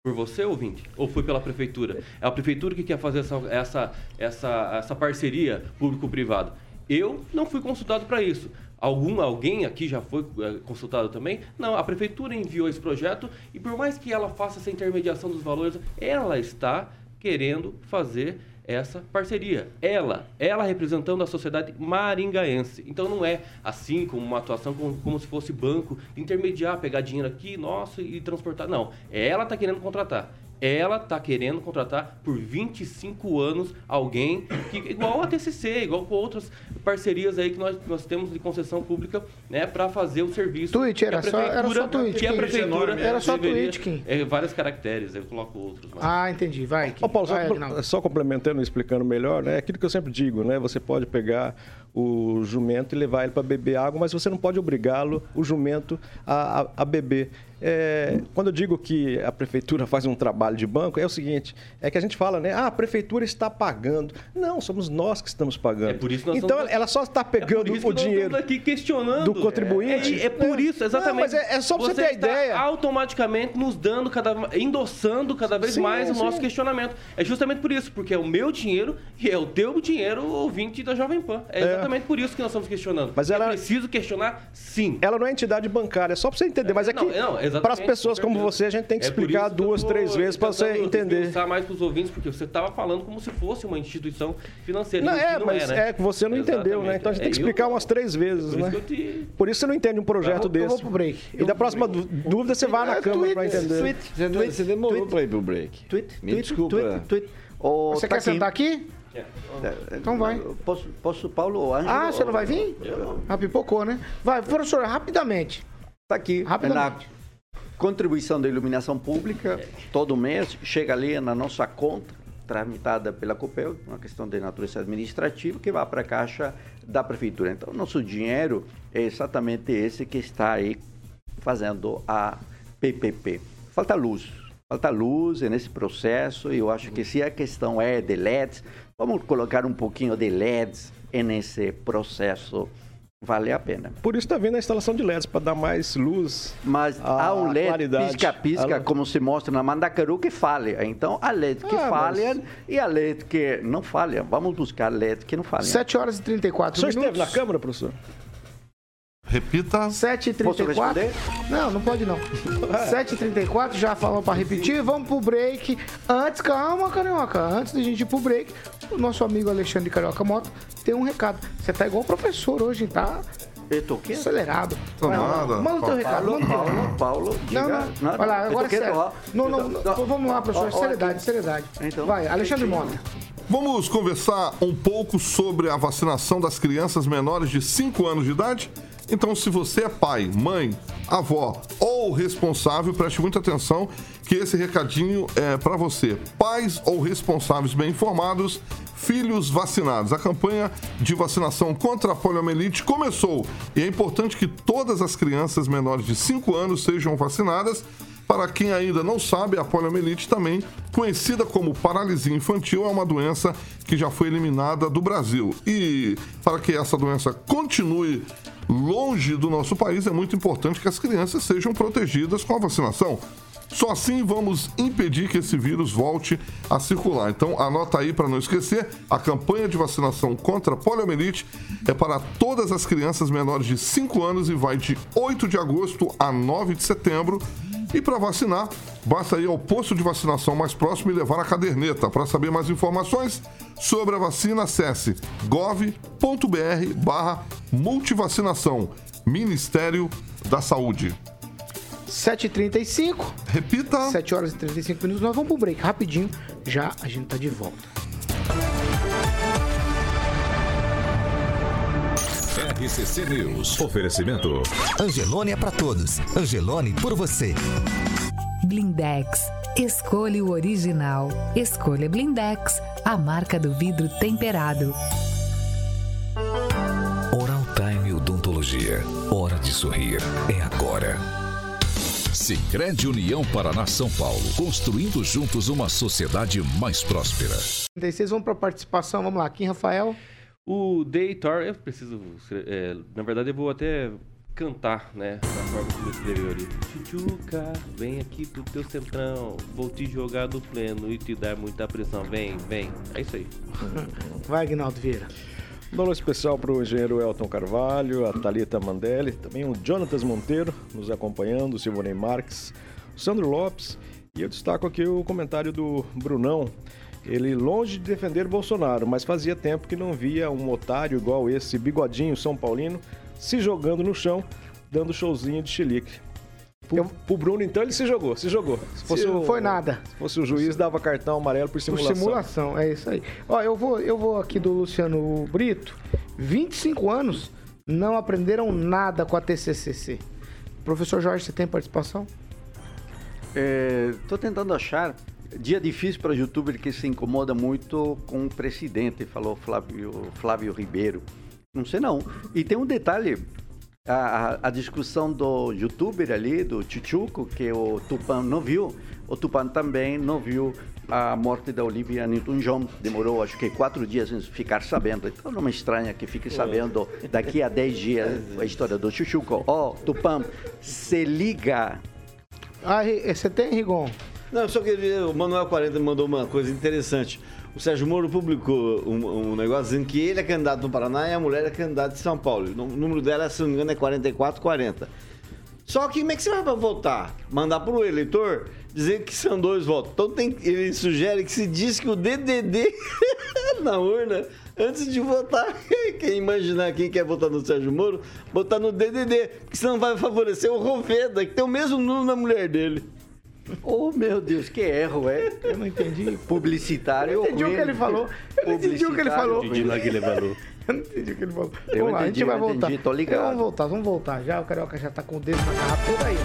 por você, ouvinte? Ou foi pela prefeitura? É a prefeitura que quer fazer essa, essa, essa, essa parceria público-privada. Eu não fui consultado para isso. Algum, alguém aqui já foi eh, consultado também? Não, a prefeitura enviou esse projeto e por mais que ela faça essa intermediação dos valores, ela está querendo fazer essa parceria. Ela, ela representando a sociedade maringaense. Então não é assim como uma atuação como, como se fosse banco, intermediar, pegar dinheiro aqui, nosso, e transportar. Não, ela está querendo contratar. Ela está querendo contratar por 25 anos alguém que, igual a TCC, igual com outras parcerias aí que nós, nós temos de concessão pública, né, para fazer o serviço. A era só- era só tweet, Que a prefeitura Era só deveria- tweet, Kim. É, vários caracteres, eu coloco outros. mas- Ah, entendi. Vai. Ô, Paulo, só, Vai, Aguinaldo. só complementando e explicando melhor, né? Aquilo que eu sempre digo, né? Você pode pegar o jumento e levar ele para beber água, mas você não pode obrigá-lo, o jumento, a, a- a beber. É, quando eu digo que a prefeitura faz um trabalho de banco, é o seguinte: é que a gente fala, né? Ah, a prefeitura está pagando. Não, somos nós que estamos pagando. É por isso que nós então estamos- ela só está É pegando que o dinheiro. aqui questionando. do contribuinte. É, é por É. isso, exatamente. Não, mas é- é só pra você ter a está ideia. automaticamente nos dando cada endossando cada vez Sim, mais o sim. nosso questionamento. É justamente por isso, porque é o meu dinheiro e é o teu dinheiro, ouvinte da Jovem Pan. É, É. exatamente por isso que nós estamos questionando. Mas ela- É preciso questionar, sim. Ela não é entidade bancária, é só para você entender. Mas é que Não, não, exatamente, para as pessoas com como você, a gente tem que É explicar isso que eu duas, tô três vezes para você entender. pensar mais para os ouvintes, porque você estava falando como se fosse uma instituição financeira. Não, é, não mas né? é que você não entendeu, né? Exatamente. Então a gente tem que É, explicar eu- umas três vezes, Por isso né? que eu te... Por isso você não entende um projeto Eu vou- desse. eu vou pro break. E da próxima dú- dúvida você vai na É, câmera tweet, para entender. Você, você demorou para ir pro break. Tweet, Me tweet, desculpa. tweet, tweet. Ô, Você tá quer sentar aqui? Então vai. Posso, posso Paulo ou Ângelo? Ah, você não vai vir? Ah, pipocou, né? Vai, professor, rapidamente. Está aqui, na Rapidamente. Contribuição da iluminação pública, todo mês, chega ali na nossa conta, tramitada pela COPEL, uma questão de natureza administrativa, que vai para a caixa da prefeitura. Então, nosso dinheiro é exatamente esse que está aí fazendo a PPP. Falta luz. Falta luz nesse processo e eu acho que se a questão é de LEDs, vamos colocar um pouquinho de LEDs nesse processo, vale a pena. Por isso está vindo a instalação de LEDs, para dar mais luz. Mas há um LED pisca-pisca, A- como se mostra na Mandacaru, que falha. Então, há LED que Ah, falha mas- e há LED que não falha. Vamos buscar LED que não falha. 7 horas e O 34 senhor minutos. esteve na Câmara, professor? Repita. 7 e Posso 34 responder? Não, não pode não. 7 e 34 já falou pra repetir. Vamos pro break. Antes, calma, Carioca. Antes da gente ir pro break, o nosso amigo Alexandre Carioca Moto tem um recado. Você tá igual o professor hoje, tá Eu tô quieto. acelerado. Tô Vai nada. Manda o teu recado. Paulo, Manda o teu recado. Paulo, Paulo, diga. Não, não. Vai lá, agora é sério. Não, não, não, vamos lá, professor. Seriedade, seriedade. Então, Vai, Alexandre Mota. Vamos conversar um pouco sobre a vacinação das crianças menores de 5 anos de idade? Então, se você é pai, mãe, avó ou responsável, preste muita atenção que esse recadinho é para você. Pais ou responsáveis bem informados, filhos vacinados. A campanha de vacinação contra a poliomielite começou e é importante que todas as crianças menores de 5 anos sejam vacinadas. Para quem ainda não sabe, a poliomielite também conhecida como paralisia infantil é uma doença que já foi eliminada do Brasil. E para que essa doença continue longe do nosso país, é muito importante que as crianças sejam protegidas com a vacinação. Só assim vamos impedir que esse vírus volte a circular. Então anota aí para não esquecer, a campanha de vacinação contra a poliomielite é para todas as crianças menores de 5 anos e vai de 8 de agosto a 9 de setembro. E para vacinar, basta ir ao posto de vacinação mais próximo e levar a caderneta. Para saber mais informações sobre a vacina, acesse gov.br barra multivacinação, Ministério da Saúde. 7h35. Repita. 7 horas e 35 minutos. Nós vamos pro break rapidinho. Já a gente tá de volta. RCC News. Oferecimento. Angelone é pra todos. Angelone por você. Blindex. Escolha o original. Escolha Blindex, a marca do vidro temperado. Oral Time Odontologia. Hora de sorrir. É agora. Sicredi União Paraná São Paulo. Construindo juntos uma sociedade mais próspera. 36, vamos para participação. Vamos lá. Kim Rafael. O Deitor, eu preciso. é, na verdade, eu vou até cantar, né? Da forma como ele escreveu ali. Chuchuca, vem aqui pro teu centrão. Vou te jogar do pleno e te dar muita pressão. Vem, vem. É isso aí. Vai, Agnaldo Vieira. Um alô especial para o engenheiro Elton Carvalho, a Thalita Mandelli, também o Jonatas Monteiro nos acompanhando, o Silvonei Marques, o Sandro Lopes. E eu destaco aqui o comentário do Brunão. Ele longe de defender Bolsonaro, mas fazia tempo que não via um otário igual esse bigodinho São Paulino se jogando no chão, dando showzinho de chilique. Pro, pro Bruno, então, ele se jogou, se jogou. Se fosse Se- o- foi nada. Se fosse o juiz, dava cartão amarelo por Por simulação. simulação, é isso aí. Ó, eu vou, eu vou aqui do Luciano Brito. 25 anos não aprenderam nada com a TCCC. Professor Jorge, você tem participação? Estou tentando achar dia difícil para o youtuber que se incomoda muito com o presidente, falou Flávio, Flávio Ribeiro. Não sei não. E tem um detalhe, a, a- a discussão do youtuber ali, do Chuchuco, que o Tupan não viu, o Tupan também não viu a morte da Olivia Newton-John. Demorou, acho que, quatro dias em ficar sabendo. Então não me estranha que fique sabendo daqui a dez dias a história do Chuchuco. Ó, Tupan, se liga. Ah, Ri- você tem, Rigon? Não, só queria. O Manuel 40 me mandou uma coisa interessante. O Sérgio Moro publicou um, um negócio dizendo que ele é candidato no Paraná e a mulher é candidata de São Paulo. O número dela, se não me engano, é 4440. Só que como é que você vai votar? Mandar pro eleitor dizer que são dois votos. Então tem, ele sugere que se diz que o DDD na urna, antes de votar, quem imaginar quem quer votar no Sérgio Moro, botar no DDD, porque senão vai favorecer o Roveda, que tem o mesmo número da mulher dele. Oh, meu Deus, que erro, é? Eu não entendi. Publicitário. Eu entendi o que ele falou. Eu não entendi o que ele falou. Entendi lá que ele falou. Eu não entendi o que ele falou. Eu vamos lá, a gente entendi, vai eu voltar. entendi, tô ligado. Vamos voltar, vamos voltar. Já o Carioca já tá com o dedo na garrafa aí.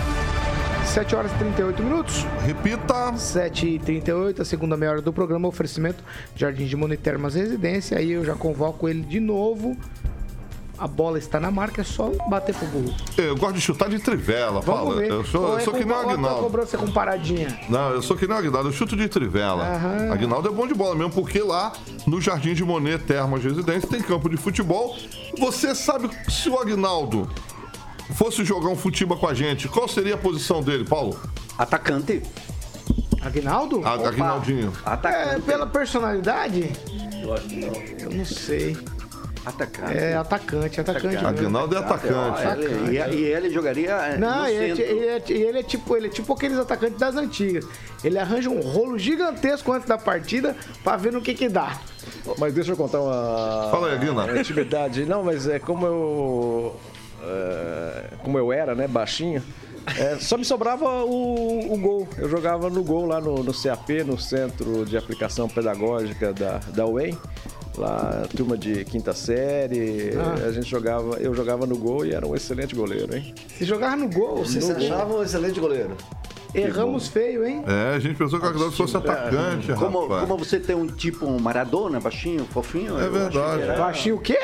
7 horas e 38 minutos. Repita. 7 e 38 a segunda meia hora do programa, oferecimento Jardim de Monitermas Residência. Aí eu já convoco ele de novo. A bola está na marca, é só bater pro gol. Eu gosto de chutar de trivela, Vamos fala. ver. Eu sou, Ou eu é sou que nem o tua Aguinaldo. cobrança com paradinha. Não, eu sou que nem o Aguinaldo, eu chuto de trivela. Aham. Aguinaldo é bom de bola mesmo, porque lá no Jardim de Monet Termas Residência tem campo de futebol. Você sabe se o Aguinaldo fosse jogar um futebol com a gente, qual seria a posição dele, Paulo? Atacante. Aguinaldo? A- Aguinaldinho. É, Atacante. pela personalidade, Eu acho que não. eu não sei. Atacante. É atacante, atacante. mesmo. Aguinaldo é atacante. Ah, ele- e, e ele jogaria eh, Não, no ele é, ele, é, ele é tipo ele é tipo aqueles atacantes das antigas. Ele arranja um rolo gigantesco antes da partida pra ver no que que dá. Mas deixa eu contar uma, Fala aí, Guina. uma intimidade. Não, mas é como eu. é, como eu era, né? Baixinho. é, só me sobrava o, o gol. Eu jogava no gol lá no, no CAP, no Centro de Aplicação Pedagógica da, da UEM. Lá, turma de quinta série. Ah. A gente jogava, eu jogava no gol e era um excelente goleiro, hein? Se jogar no gol, Você se no gol, achava um excelente goleiro. Erramos feio, hein? É, a gente pensou que o Aguinaldo fosse atacante, Como, rapaz. como você tem um tipo um Maradona, baixinho, fofinho. É verdade. era- Baixinho o quê?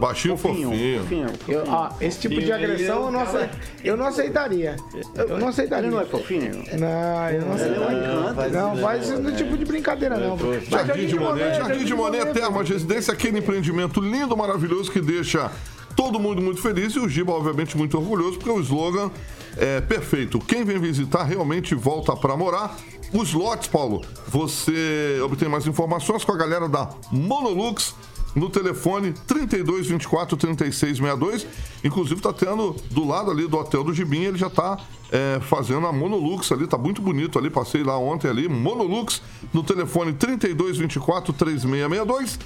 Baixinho, fofinho. fofinho. Eu, ó, esse tipo de agressão eu não, ace- eu não aceitaria. Eu não aceitaria. Ele não é fofinho? Não, eu não Ele é um aceitaria. encanto. Não, faz esse tipo de brincadeira, não. Jardim de Monet, Jardim de Monet Termas Residência, aquele empreendimento lindo, maravilhoso que deixa todo mundo muito feliz e o Giba, obviamente, muito orgulhoso, porque o slogan é perfeito. Quem vem visitar realmente volta para morar. Os lotes, Paulo, você obtém mais informações com a galera da Monolux no telefone 32 24 36 62. Inclusive, tá tendo do lado ali do hotel do Gibim, ele já tá é, fazendo a Monolux ali, tá muito bonito ali. Passei lá ontem ali, Monolux, no telefone 32 24 3662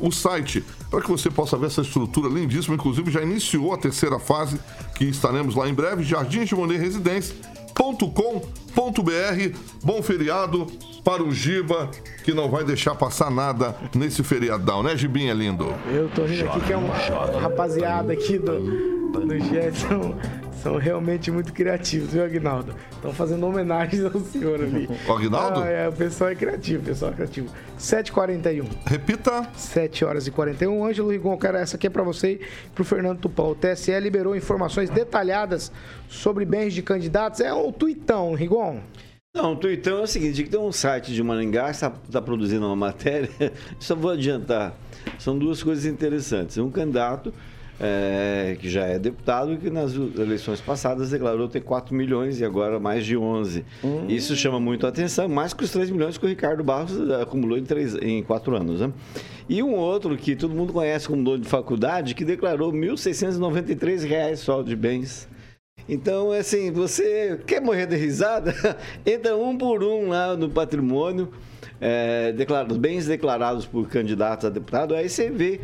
o site para que você possa ver essa estrutura lindíssima. Inclusive, já iniciou a terceira fase, que estaremos lá em breve, Jardim de Monet Residência.com.br. Bom feriado para o Giba, que não vai deixar passar nada nesse feriadão, né, Gibinha lindo? Eu tô rindo aqui que é uma rapaziada aqui do, do Jetson São realmente muito criativos, viu, Agnaldo? Estão fazendo homenagens ao senhor ali. O Agnaldo? Ah, é, o pessoal é criativo, o pessoal é criativo. 7h41. Repita. 7 horas e 41. Ângelo Rigon, cara, essa aqui é para você e pro Fernando Tupão. O TSE liberou informações detalhadas sobre bens de candidatos. É um tuitão, Rigon. Não, o tuitão é o seguinte, que tem um site de Maringá que está tá produzindo uma matéria, só vou adiantar. São duas coisas interessantes. Um candidato é, que já é deputado, que nas eleições passadas declarou ter 4 milhões e agora mais de 11. Hum. Isso chama muito a atenção, mais que os 3 milhões que o Ricardo Barros acumulou em, três, em 4 anos. Né? E um outro que todo mundo conhece como dono de faculdade, que declarou R$ 1.693 só de bens. Então, assim, você quer morrer de risada? Entra um por um lá no patrimônio, é, declarados, bens declarados por candidatos a deputado, aí você vê,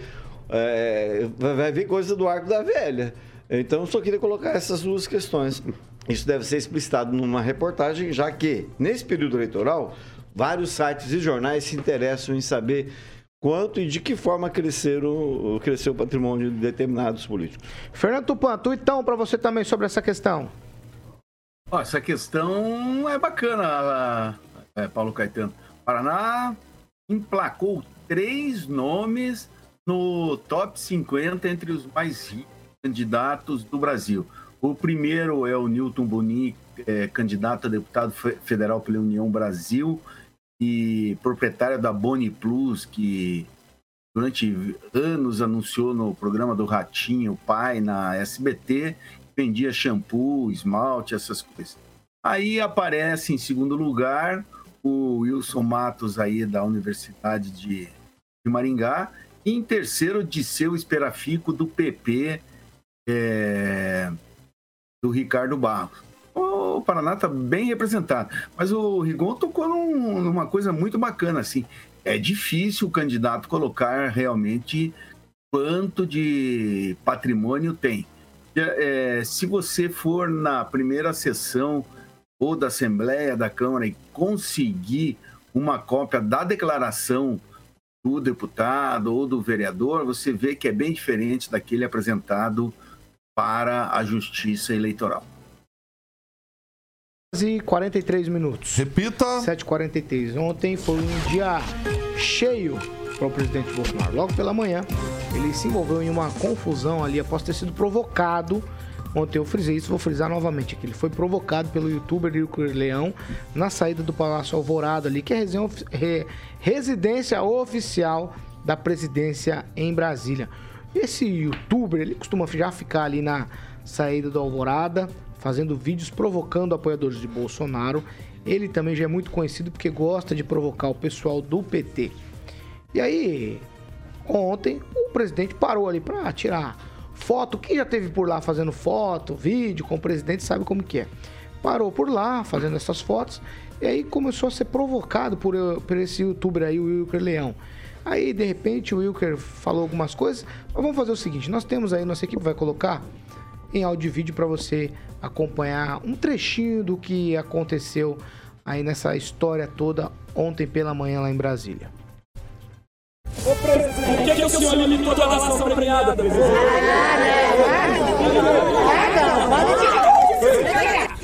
é, vai ver coisa do arco da velha. Então, só queria colocar essas duas questões. Isso deve ser explicitado numa reportagem, já que, nesse período eleitoral, vários sites e jornais se interessam em saber quanto e de que forma cresceram, cresceu o patrimônio de determinados políticos. Fernando Tupan, tuitão para você também sobre essa questão. Oh, essa questão é bacana, é, Paulo Caetano. Paraná emplacou três nomes no top 50 entre os mais ricos candidatos do Brasil. O primeiro é o Newton Boni, é, candidato a deputado federal pela União Brasil, e proprietária da Boni Plus, que durante anos anunciou no programa do Ratinho, pai, na SBT, vendia shampoo, esmalte, essas coisas. Aí aparece em segundo lugar o Wilson Matos aí da Universidade de, de Maringá, em terceiro Disseu Esperafico do PP é, do Ricardo Barros o Paraná está bem representado. Mas o Rigon tocou num, numa coisa muito bacana, assim. É difícil o candidato colocar realmente quanto de patrimônio tem. É, se você for na primeira sessão ou da Assembleia da Câmara e conseguir uma cópia da declaração do deputado ou do vereador, você vê que é bem diferente daquele apresentado para a Justiça Eleitoral e 43 minutos. Repita. 7h43. Ontem foi um dia cheio para o presidente Bolsonaro. Logo pela manhã, ele se envolveu em uma confusão ali após ter sido provocado. Ontem eu frisei isso, vou frisar novamente aqui. Ele foi provocado pelo youtuber Ilker Leão na saída do Palácio Alvorada ali, que é residência oficial da presidência em Brasília. Esse youtuber, ele costuma já ficar ali na saída do Alvorada, fazendo vídeos provocando apoiadores de Bolsonaro. Ele também já é muito conhecido porque gosta de provocar o pessoal do PT. E aí, ontem, o presidente parou ali para tirar foto. Quem já teve por lá fazendo foto, vídeo com o presidente sabe como que é. Parou por lá fazendo essas fotos e aí começou a ser provocado por, por esse youtuber aí, o Wilker Leão. Aí, de repente, o Wilker falou algumas coisas. Mas vamos fazer o seguinte: nós temos aí, nossa equipe vai colocar em áudio e vídeo para você acompanhar um trechinho do que aconteceu aí nessa história toda ontem pela manhã lá em Brasília. Por que, que o senhor limitou a nação premiada, presidente?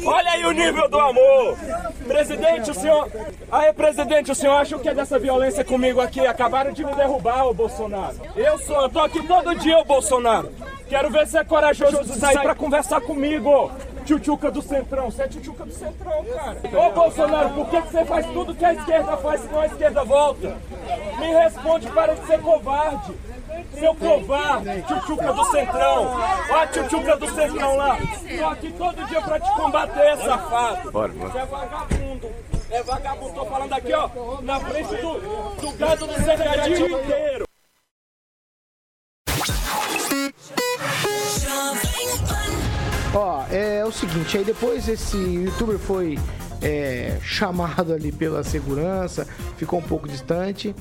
Olha aí o nível do amor. Presidente, o senhor. Aí, presidente, o senhor acha o que é dessa violência comigo aqui? Acabaram de me derrubar, o Bolsonaro. Eu sou, eu tô aqui todo dia, o Bolsonaro. Quero ver se é corajoso de sair pra conversar comigo. Tchutchuca do Centrão, você é tchutchuca do Centrão, cara. Ô Bolsonaro, por que, que você faz tudo que a esquerda faz se não a esquerda volta? Me responde, para de ser covarde. Seu covarde, tchutchuca do Centrão. Ó a tchutchuca do Centrão lá. Tô aqui todo dia pra te combater, safado. Você é vagabundo. É vagabundo, tô falando aqui, ó, na frente do, do gado do cercadinho inteiro. Ó, é o seguinte, aí depois esse youtuber foi é, chamado ali pela segurança, ficou um pouco distante.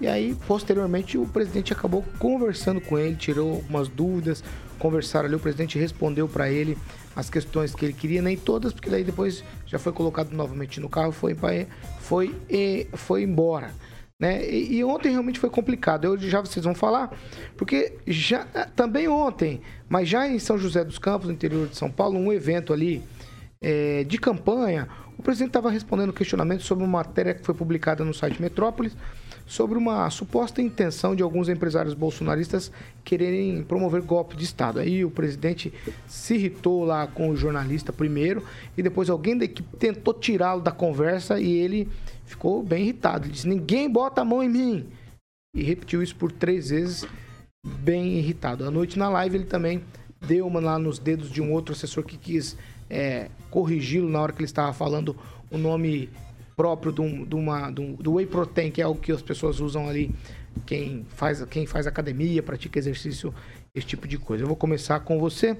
E aí, posteriormente, o presidente acabou conversando com ele, tirou algumas dúvidas, conversaram ali, o presidente respondeu para ele as questões que ele queria, nem todas, porque daí depois já foi colocado novamente no carro, foi, foi, foi embora. Né? E, e, ontem realmente foi complicado. Hoje já vocês vão falar, porque já também ontem, mas já em São José dos Campos, no interior de São Paulo, um evento ali é, de campanha, o presidente estava respondendo questionamentos sobre uma matéria que foi publicada no site Metrópolis sobre uma suposta intenção de alguns empresários bolsonaristas quererem promover golpe de Estado. Aí o presidente se irritou lá com o jornalista primeiro e depois alguém da equipe tentou tirá-lo da conversa e ele ficou bem irritado. Ele disse: Ninguém bota a mão em mim. E repetiu isso por três vezes, bem irritado. À noite na live ele também deu uma lá nos dedos de um outro assessor que quis é, corrigi-lo na hora que ele estava falando o nome próprio do, do, uma, do, do whey protein, que é o que as pessoas usam ali, quem faz, quem faz academia, pratica exercício, esse tipo de coisa. Eu vou começar com você,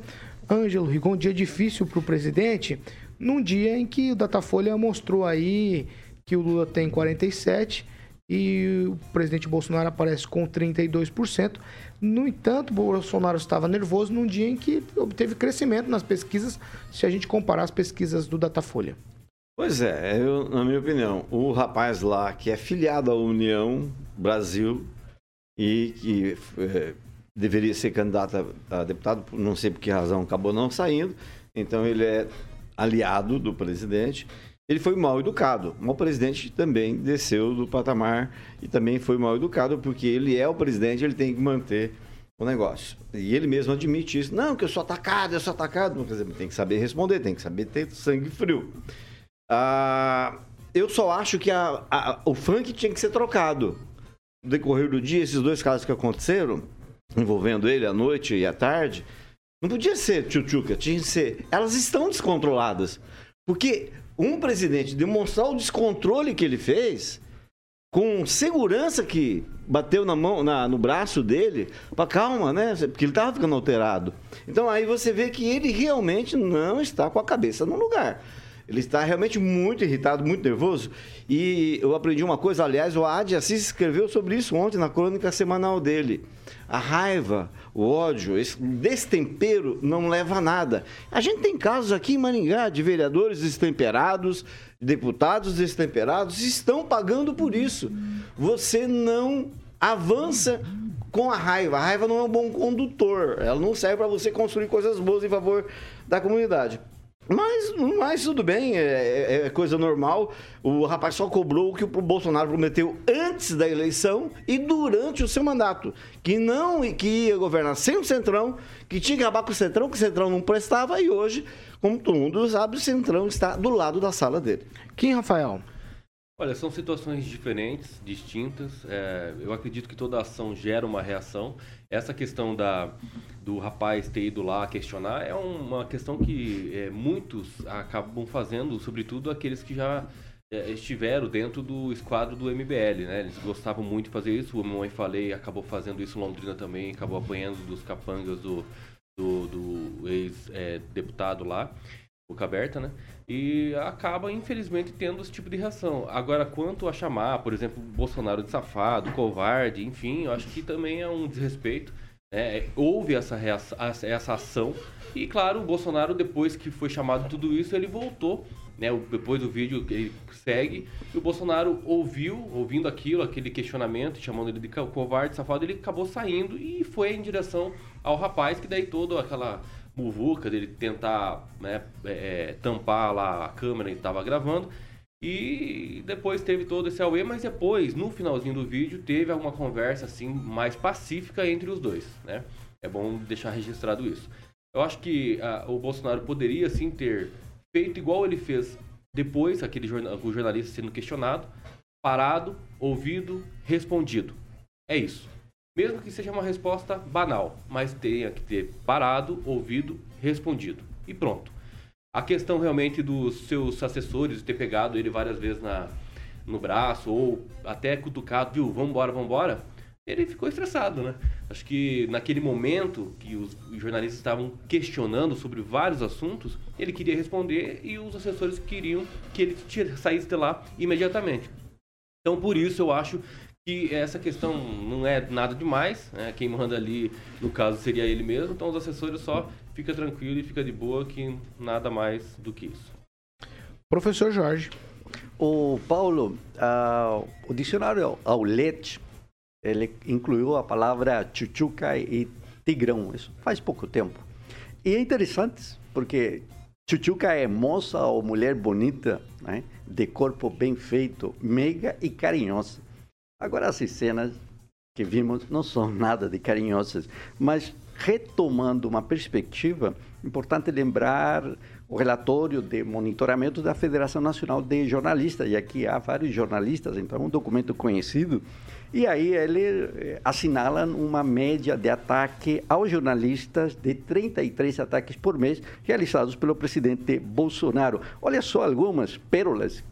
Ângelo Rigon, dia difícil para o presidente, num dia em que o Datafolha mostrou aí que o Lula tem 47 e o presidente Bolsonaro aparece com 32%. No entanto, Bolsonaro estava nervoso num dia em que obteve crescimento nas pesquisas, se a gente comparar as pesquisas do Datafolha. Pois é, eu, na minha opinião, o rapaz lá que é filiado à União Brasil e que é, deveria ser candidato a, a deputado, não sei por que razão acabou não saindo, então ele é aliado do presidente. Ele foi mal educado. O presidente também desceu do patamar e também foi mal educado, porque ele é o presidente, ele tem que manter o negócio. E ele mesmo admite isso. Não, que eu sou atacado, eu sou atacado. Quer dizer, tem que saber responder, tem que saber ter sangue frio. Ah, eu só acho que a, a, o funk tinha que ser trocado. No decorrer do dia, esses dois casos que aconteceram, envolvendo ele à noite e à tarde, não podia ser tchutchuca, tinha que ser. Elas estão descontroladas. Porque um presidente demonstrar o descontrole que ele fez, com segurança que bateu na mão, na, no braço dele, para calma, né? Porque ele estava ficando alterado. Então aí você vê que ele realmente não está com a cabeça no lugar. Ele está realmente muito irritado, muito nervoso. E eu aprendi uma coisa, aliás, o Adi Assis escreveu sobre isso ontem na crônica semanal dele. A raiva, o ódio, esse destempero não leva a nada. A gente tem casos aqui em Maringá de vereadores destemperados, deputados destemperados, estão pagando por isso. Você não avança com a raiva. A raiva não é um bom condutor. Ela não serve para você construir coisas boas em favor da comunidade. Mas, mas tudo bem, é, é, é, coisa normal. O rapaz só cobrou o que o Bolsonaro prometeu antes da eleição e durante o seu mandato. Que não que ia governar sem o Centrão, que tinha que acabar com o Centrão, que o Centrão não prestava, e hoje, como todo mundo sabe, o Centrão está do lado da sala dele. Quem, Rafael? Olha, são situações diferentes, distintas. É, eu acredito que toda ação gera uma reação. Essa questão da do rapaz ter ido lá questionar é uma questão que é, muitos acabam fazendo, sobretudo aqueles que já é, estiveram dentro do esquadro do MBL, né? Eles gostavam muito de fazer isso. O Mamãe Falei acabou fazendo isso em Londrina também, acabou apanhando dos capangas do, do, do ex-deputado é, lá, boca aberta, né? E acaba, infelizmente, tendo esse tipo de reação. Agora, quanto a chamar, por exemplo, Bolsonaro de safado, covarde, enfim, eu acho que também é um desrespeito é, houve essa, reação, essa ação. E claro, o Bolsonaro, depois que foi chamado tudo isso, ele voltou. Né, depois do vídeo ele segue, e o Bolsonaro ouviu, ouvindo aquilo, aquele questionamento, chamando ele de covarde, safado, ele acabou saindo e foi em direção ao rapaz, que daí toda aquela muvuca dele tentar né, é, é tampar lá a câmera que estava gravando, e depois teve todo esse auê, mas depois, no finalzinho do vídeo, teve alguma conversa assim mais pacífica entre os dois, né? É bom deixar registrado isso. Eu acho que uh, o Bolsonaro poderia sim ter feito igual ele fez depois, aquele jornal, o jornalista sendo questionado, parado, ouvido, respondido. É isso. Mesmo que seja uma resposta banal, mas tenha que ter parado, ouvido, respondido. E pronto. A questão realmente dos seus assessores, ter pegado ele várias vezes na, no braço ou até cutucado, viu, vambora, vambora, ele ficou estressado, né? Acho que naquele momento que os jornalistas estavam questionando sobre vários assuntos, ele queria responder e os assessores queriam que ele saísse de lá imediatamente. Então, por isso, eu acho que essa questão não é nada demais, né? Quem manda ali, no caso, seria ele mesmo. Então, os assessores só fica tranquilo e fica de boa que nada mais do que isso. Professor Jorge. O Paulo, ah, o dicionário Aulete, ele incluiu a palavra chuchuca e tigrão, isso faz pouco tempo. E é interessante, porque chuchuca é moça ou mulher bonita, né? de corpo bem feito, meiga e carinhosa. Agora, essas cenas que vimos não são nada de carinhosas, mas retomando uma perspectiva, importante lembrar o relatório de monitoramento da Federação Nacional de Jornalistas, e aqui há vários jornalistas, então é um documento conhecido, e aí ele eh, assinala uma média de ataque aos jornalistas de 33 ataques por mês realizados pelo presidente Bolsonaro. Olha só algumas pérolas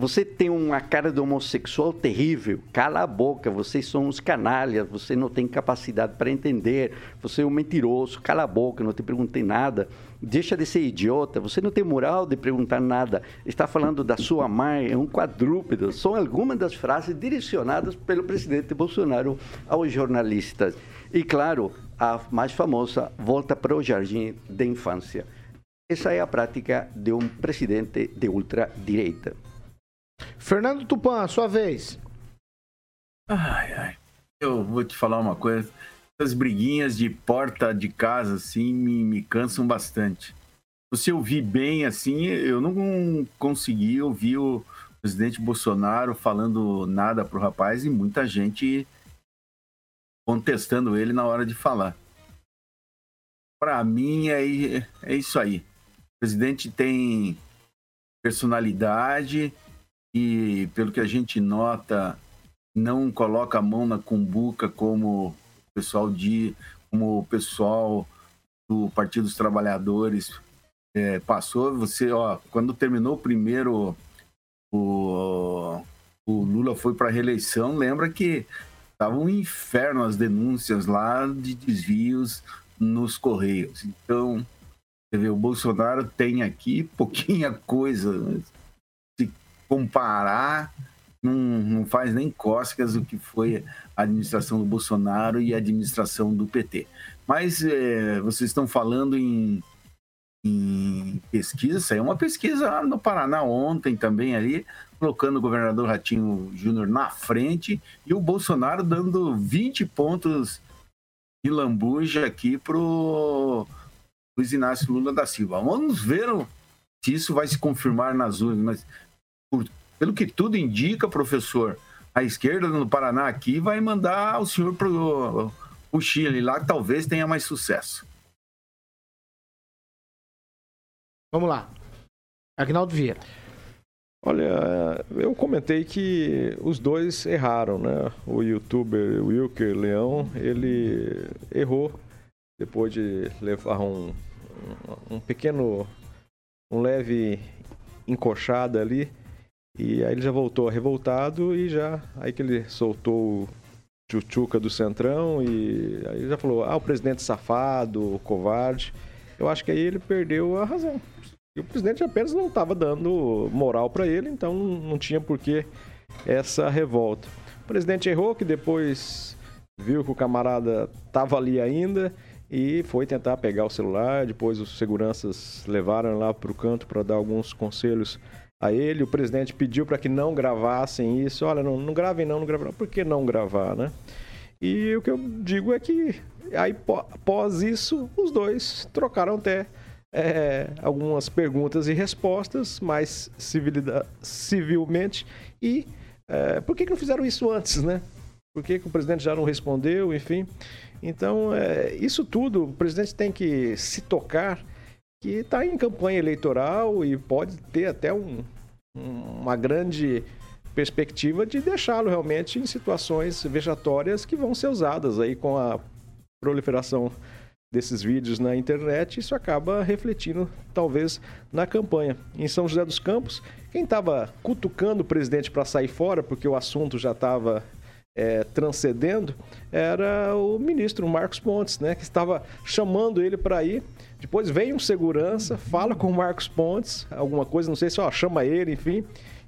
você tem uma cara de homossexual terrível. Cala a boca, vocês são uns canalhas, você não tem capacidade para entender, você é um mentiroso, cala a boca, não te perguntei nada. Deixa de ser idiota, você não tem moral de perguntar nada. Está falando da sua mãe, é um quadrúpedo. São algumas das frases direcionadas pelo presidente Bolsonaro aos jornalistas. E claro, a mais famosa volta para o jardim da infância. Essa é a prática de um presidente de ultradireita. Fernando Tupan, sua vez. Ai, ai. Eu vou te falar uma coisa. Essas briguinhas de porta de casa, assim, me, me cansam bastante. Se eu vi bem, assim, eu não consegui ouvir o presidente Bolsonaro falando nada pro rapaz e muita gente contestando ele na hora de falar. Para mim, é, é isso aí. O presidente tem personalidade, e, pelo que a gente nota, não coloca a mão na cumbuca como o pessoal de, como o pessoal do Partido dos Trabalhadores é, passou. Você, ó, quando terminou o primeiro, o, o Lula foi para a reeleição, lembra que estava um inferno as denúncias lá de desvios nos Correios. Então, você vê, o Bolsonaro tem aqui pouquinha coisa, comparar, não, não faz nem cócegas o que foi a administração do Bolsonaro e a administração do PT. Mas é, vocês estão falando em, em pesquisa, é uma pesquisa no Paraná ontem também ali, colocando o governador Ratinho Júnior na frente e o Bolsonaro dando 20 pontos de lambuja aqui pro Luiz Inácio Lula da Silva. Vamos ver se isso vai se confirmar nas urnas, mas pelo que tudo indica, professor, a esquerda no Paraná aqui vai mandar o senhor para o Chile, lá que talvez tenha mais sucesso. Vamos lá. Agnaldo Vieira. Olha, eu comentei que os dois erraram, né? O youtuber Wilker Leão, ele errou depois de levar um, um pequeno, um leve encoxada ali e aí ele já voltou revoltado e já. Aí que ele soltou o Chuchuca do Centrão e aí já falou: ah, o presidente safado, o covarde. Eu acho que aí ele perdeu a razão. E o presidente apenas não estava dando moral para ele, então não tinha por que essa revolta. O presidente errou, que depois viu que o camarada estava ali ainda e foi tentar pegar o celular. Depois os seguranças levaram lá para o canto para dar alguns conselhos a ele. O presidente pediu para que não gravassem isso. Olha, não, não gravem não, não gravem não. Por que não gravar, né? E o que eu digo é que aí, após isso, os dois trocaram até é, algumas perguntas e respostas mais civilmente. E é, por que, que não fizeram isso antes, né? Por que, que o presidente já não respondeu, enfim. Então, é, isso tudo, o presidente tem que se tocar que está em campanha eleitoral e pode ter até um, uma grande perspectiva de deixá-lo realmente em situações vexatórias que vão ser usadas aí com a proliferação desses vídeos na internet, isso acaba refletindo talvez na campanha. Em São José dos Campos, quem estava cutucando o presidente para sair fora, porque o assunto já estava é, transcendendo, era o ministro Marcos Pontes, né, que estava chamando ele para ir depois vem um segurança, fala com o Marcos Pontes, alguma coisa, não sei se ó, chama ele, enfim.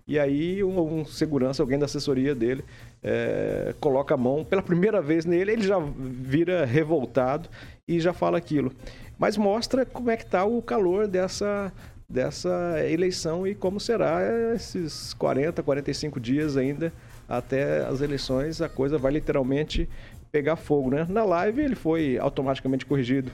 E aí um, um segurança, alguém da assessoria dele, é, coloca a mão pela primeira vez nele, ele já vira revoltado e já fala aquilo. Mas mostra como é que está o calor dessa dessa eleição e como será esses 40, 45 dias ainda até as eleições, a coisa vai literalmente pegar fogo, né? Na live ele foi automaticamente corrigido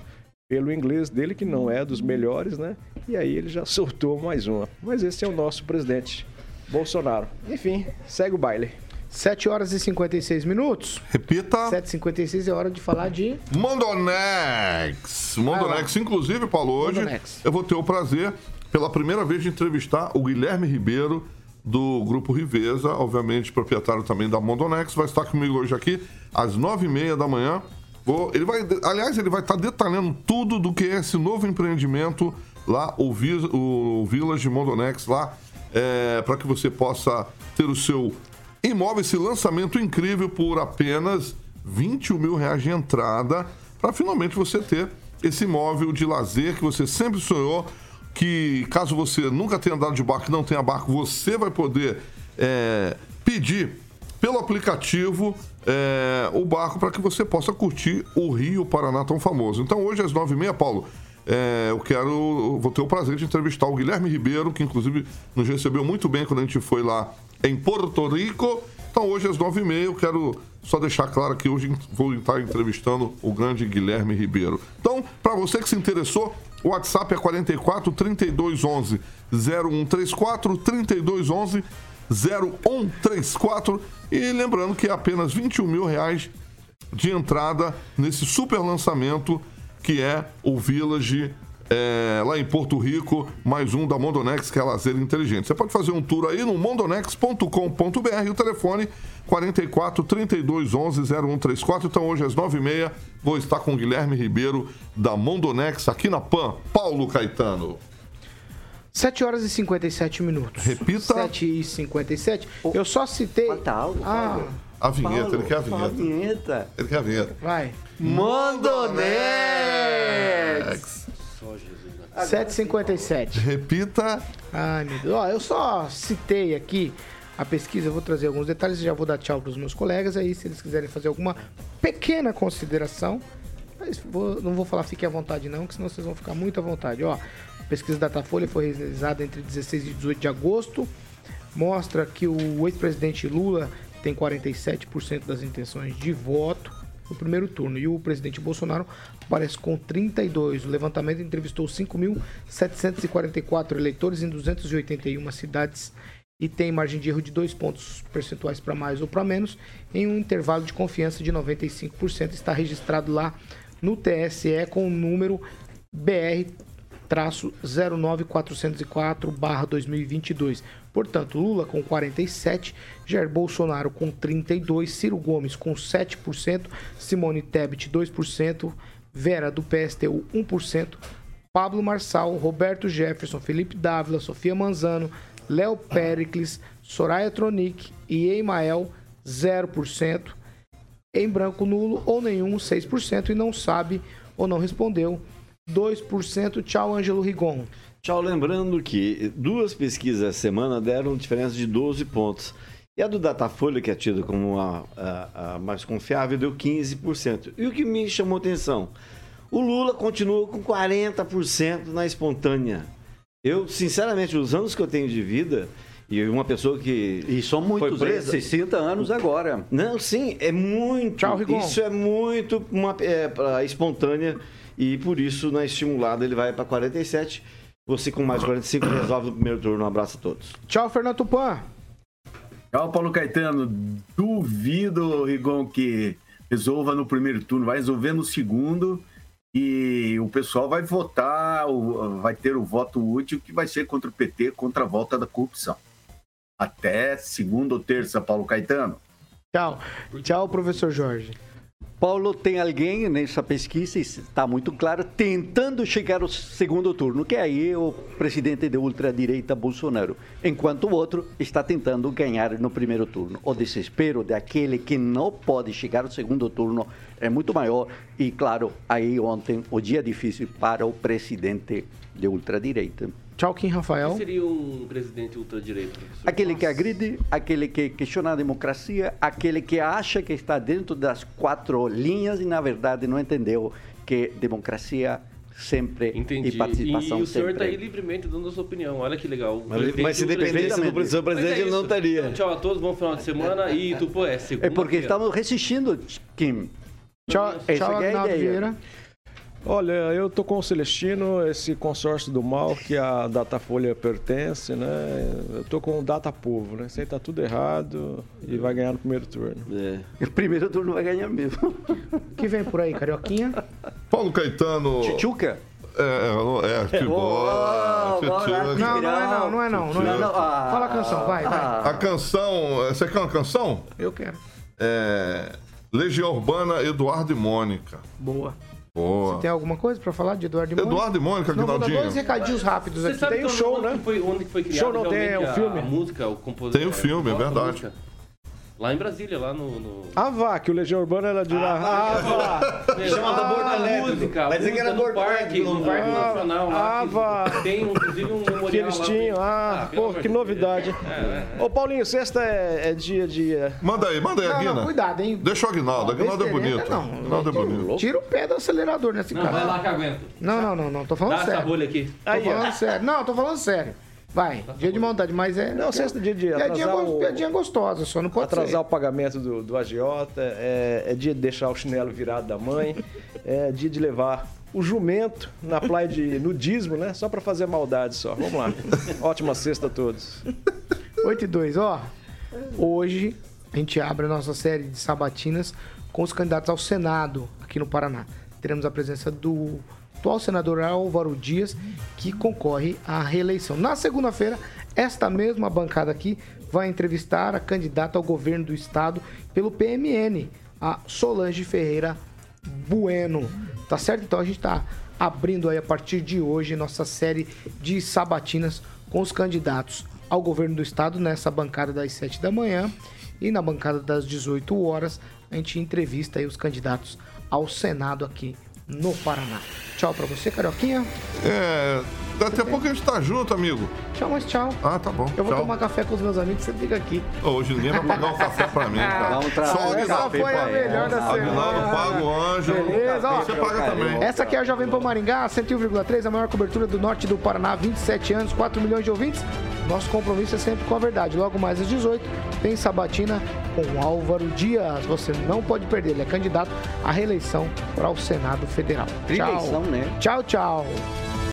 pelo inglês dele, que não é dos melhores, né? E aí ele já soltou mais uma. Mas esse é o nosso presidente, Bolsonaro. Enfim, segue o baile. 7 horas e 56 minutos. Repita. 7h56 é hora de falar de. Mondonex. Mondonex, inclusive, Paulo, hoje Mondonex. eu vou ter o prazer, pela primeira vez, de entrevistar o Guilherme Ribeiro, do Grupo Riveza, obviamente proprietário também da Mondonex. Vai estar comigo hoje aqui às 9h30 da manhã. Vou, ele vai, aliás, ele vai estar detalhando tudo do que é esse novo empreendimento lá, o, o Village Mondonex, lá, para que você possa ter o seu imóvel, esse lançamento incrível por apenas 21 mil reais de entrada, para finalmente você ter esse imóvel de lazer que você sempre sonhou, que caso você nunca tenha andado de barco não tenha barco, você vai poder é, pedir pelo aplicativo é, o barco para que você possa curtir o Rio Paraná tão famoso. Então hoje às nove e meia, Paulo, é, eu quero, vou ter o prazer de entrevistar o Guilherme Ribeiro, que inclusive nos recebeu muito bem quando a gente foi lá em Porto Rico. Então hoje às nove e meia eu quero só deixar claro que hoje vou estar entrevistando o grande Guilherme Ribeiro. Então, para você que se interessou, o WhatsApp é 44 32 11 0134 32 11 0134 e lembrando que é apenas 21 mil reais de entrada nesse super lançamento que é o Village é, lá em Porto Rico, mais um da Mondonex, que é lazer inteligente. Você pode fazer um tour aí no mondonex.com.br e o telefone 44 32 11 0134. Então hoje às 9h30 vou estar com o Guilherme Ribeiro da Mondonex aqui na PAN. Paulo Caetano. 7 horas e 57 minutos. Repita. 7 e 57. Eu só citei. Tá alto, Ah, A vinheta, Paulo, ele quer a fala a vinheta. vinheta. Ele quer a vinheta. vai. Mondonex! 7h57. Repita. Ai, meu Deus. Ó, eu só citei aqui a pesquisa, eu vou trazer alguns detalhes e já vou dar tchau para os meus colegas aí, se eles quiserem fazer alguma pequena consideração. Mas vou- não vou falar fique à vontade não, que senão vocês vão ficar muito à vontade. Ó, a pesquisa Datafolha foi realizada entre 16 e 18 de agosto. Mostra que o ex-presidente Lula tem 47% das intenções de voto no primeiro turno. E o presidente Bolsonaro aparece com 32. O levantamento entrevistou 5.744 eleitores em 281 cidades e tem margem de erro de dois pontos percentuais para mais ou para menos, em um intervalo de confiança de 95%. Está registrado lá no TSE com o número BR 09404-2022. Portanto, Lula com 47, Jair Bolsonaro com 32, Ciro Gomes com 7%, Simone Tebet 2%, Vera do PSTU 1%, Pablo Marçal, Roberto Jefferson, Felipe Dávila, Sofia Manzano, Léo Pericles, Soraya Tronic e Emael 0%. Em branco nulo ou nenhum 6% e não sabe ou não respondeu 2%. Tchau, Ângelo Rigon. Tchau, lembrando que duas pesquisas essa semana deram diferença de 12 pontos. E a do Datafolha, que é tida como a, a- a mais confiável, deu 15%. E o que me chamou atenção? O Lula continua com 40% na espontânea. Eu, sinceramente, os anos que eu tenho de vida, e uma pessoa que. E são muitos, Foi presa. 60 anos agora. Não, sim, é muito. Tchau, Rigon. Isso é muito uma, é, espontânea e por isso, na estimulada, ele vai para 47. Você com mais 45 resolve no primeiro turno. Um abraço a todos. Tchau, Fernando Tupan. Tchau, Paulo Caetano. Duvido, Rigon, que resolva no primeiro turno. Vai resolver no segundo e o pessoal vai votar, vai ter o voto útil que vai ser contra o PT, contra a volta da corrupção. Até segunda ou terça, Paulo Caetano. Tchau. Tchau, professor Jorge. Paulo, tem alguém nessa pesquisa, está muito claro, tentando chegar ao segundo turno, que aí é o presidente de ultradireita Bolsonaro, enquanto o outro está tentando ganhar no primeiro turno. O desespero daquele que não pode chegar ao segundo turno é muito maior e, claro, aí ontem o dia difícil para o presidente de ultradireita. Tchau, Kim Rafael. que seria um presidente ultradireita, professor? Aquele que agride, aquele que questiona a democracia, aquele que acha que está dentro das quatro linhas e, na verdade, não entendeu que democracia sempre Entendi. e participação e o senhor está aí livremente dando a sua opinião. Olha que legal. O Mas- mas se e dependesse do presidente, o presidente, é ele não estaria. Então, tchau a todos, bom final de semana e Tupã é segunda É porque estamos resistindo, Kim. Tchau, tchau é a ideia. Vieira. Olha, eu tô com o Celestino, esse consórcio do mal que a Datafolha pertence, né? Eu tô com o Data Povo, né? Isso aí tá tudo errado e vai ganhar no primeiro turno. É. O primeiro turno vai ganhar mesmo. O que vem por aí, Carioquinha? Paulo Caetano. Tchutchuca? É, é, é, que bom. Oh, Tchutchuca. bora, Não, não é não, não é não. Não é não. Ah, Fala a canção, vai, vai. A canção. Você quer uma canção? Eu quero. É. Legião Urbana, Eduardo e Mônica. Boa. Boa. Tem alguma coisa pra falar de Eduardo e Mônica? Eduardo e Mônica, Não, vou dar dois recadinhos rápidos Você aqui. sabe Tem o show, onde né? Que foi, onde foi criado Show não, tem realmente o filme. A, música, o compositor. Tem o filme, é verdade. Lá em Brasília, lá no... no... A vá, que o Legião Urbana era de lá. Ah, vá. Meu, Chamava a Bordo Elétrico. música, a Vai dizer que era Bordo parque, no Parque ah, Nacional lá. ah, vá. Tem inclusive um memorial Que eles lá. tinham. Ah, pelo pô, que de novidade. Deus. É, é. Ô, Paulinho, sexta é, é dia de. é, Manda aí, manda aí, Não, Aguina. não, cuidado, hein? Deixa o Aguinaldo. Aguinaldo é bonito. não. Aguinaldo é bonito. Tira o pé do acelerador nesse Não, cara. vai lá que aguento. Não, não, não, não. Tô Dá falando essa sério. rolha aqui. Tô Aí, ó. falando sério. Não, tô falando sério. Vai, dia de maldade, mas é. Não, sexta dia de Piadinha, atrasar go- o- piadinha gostosa, só não pode atrasar ser. o pagamento do, do agiota, é, é dia de deixar o chinelo virado da mãe, é dia de levar o jumento na praia de nudismo, né? Só pra fazer maldade só. Vamos lá. Ótima sexta a todos. 8 e 2, ó. Hoje a gente abre a nossa série de sabatinas com os candidatos ao Senado aqui no Paraná. Teremos a presença do atual senador Álvaro Dias, que concorre à reeleição. Na segunda-feira, esta mesma bancada aqui vai entrevistar a candidata ao governo do estado pelo PMN, a Solange Ferreira Bueno. Tá certo? Então a gente tá abrindo aí a partir de hoje nossa série de sabatinas com os candidatos ao governo do estado nessa bancada das 7 da manhã e na bancada das 18 horas a gente entrevista aí os candidatos ao Senado aqui no Paraná. Tchau pra você, Carioquinha. É. Daqui a pouco a gente tá junto, amigo. Tchau, mas tchau. Ah, tá bom. Eu vou Tchau. tomar café com os meus amigos, você fica aqui. Hoje ninguém vai pagar o café pra mim, cara. Vamos trazer Só o Aguinaldo. foi a melhor da Aguinaldo semana. paga o anjo. Beleza, ó. Você paga também. Essa aqui é a Jovem Pan Maringá, 101,3, a maior cobertura do norte do Paraná, 27 anos, 4 milhões de ouvintes. Nosso compromisso é sempre com a verdade. Logo mais às 18, tem Sabatina com Álvaro Dias. Você não pode perder, ele é candidato à reeleição para o Senado Federal. Tchau. Reeleição, né? Tchau, tchau.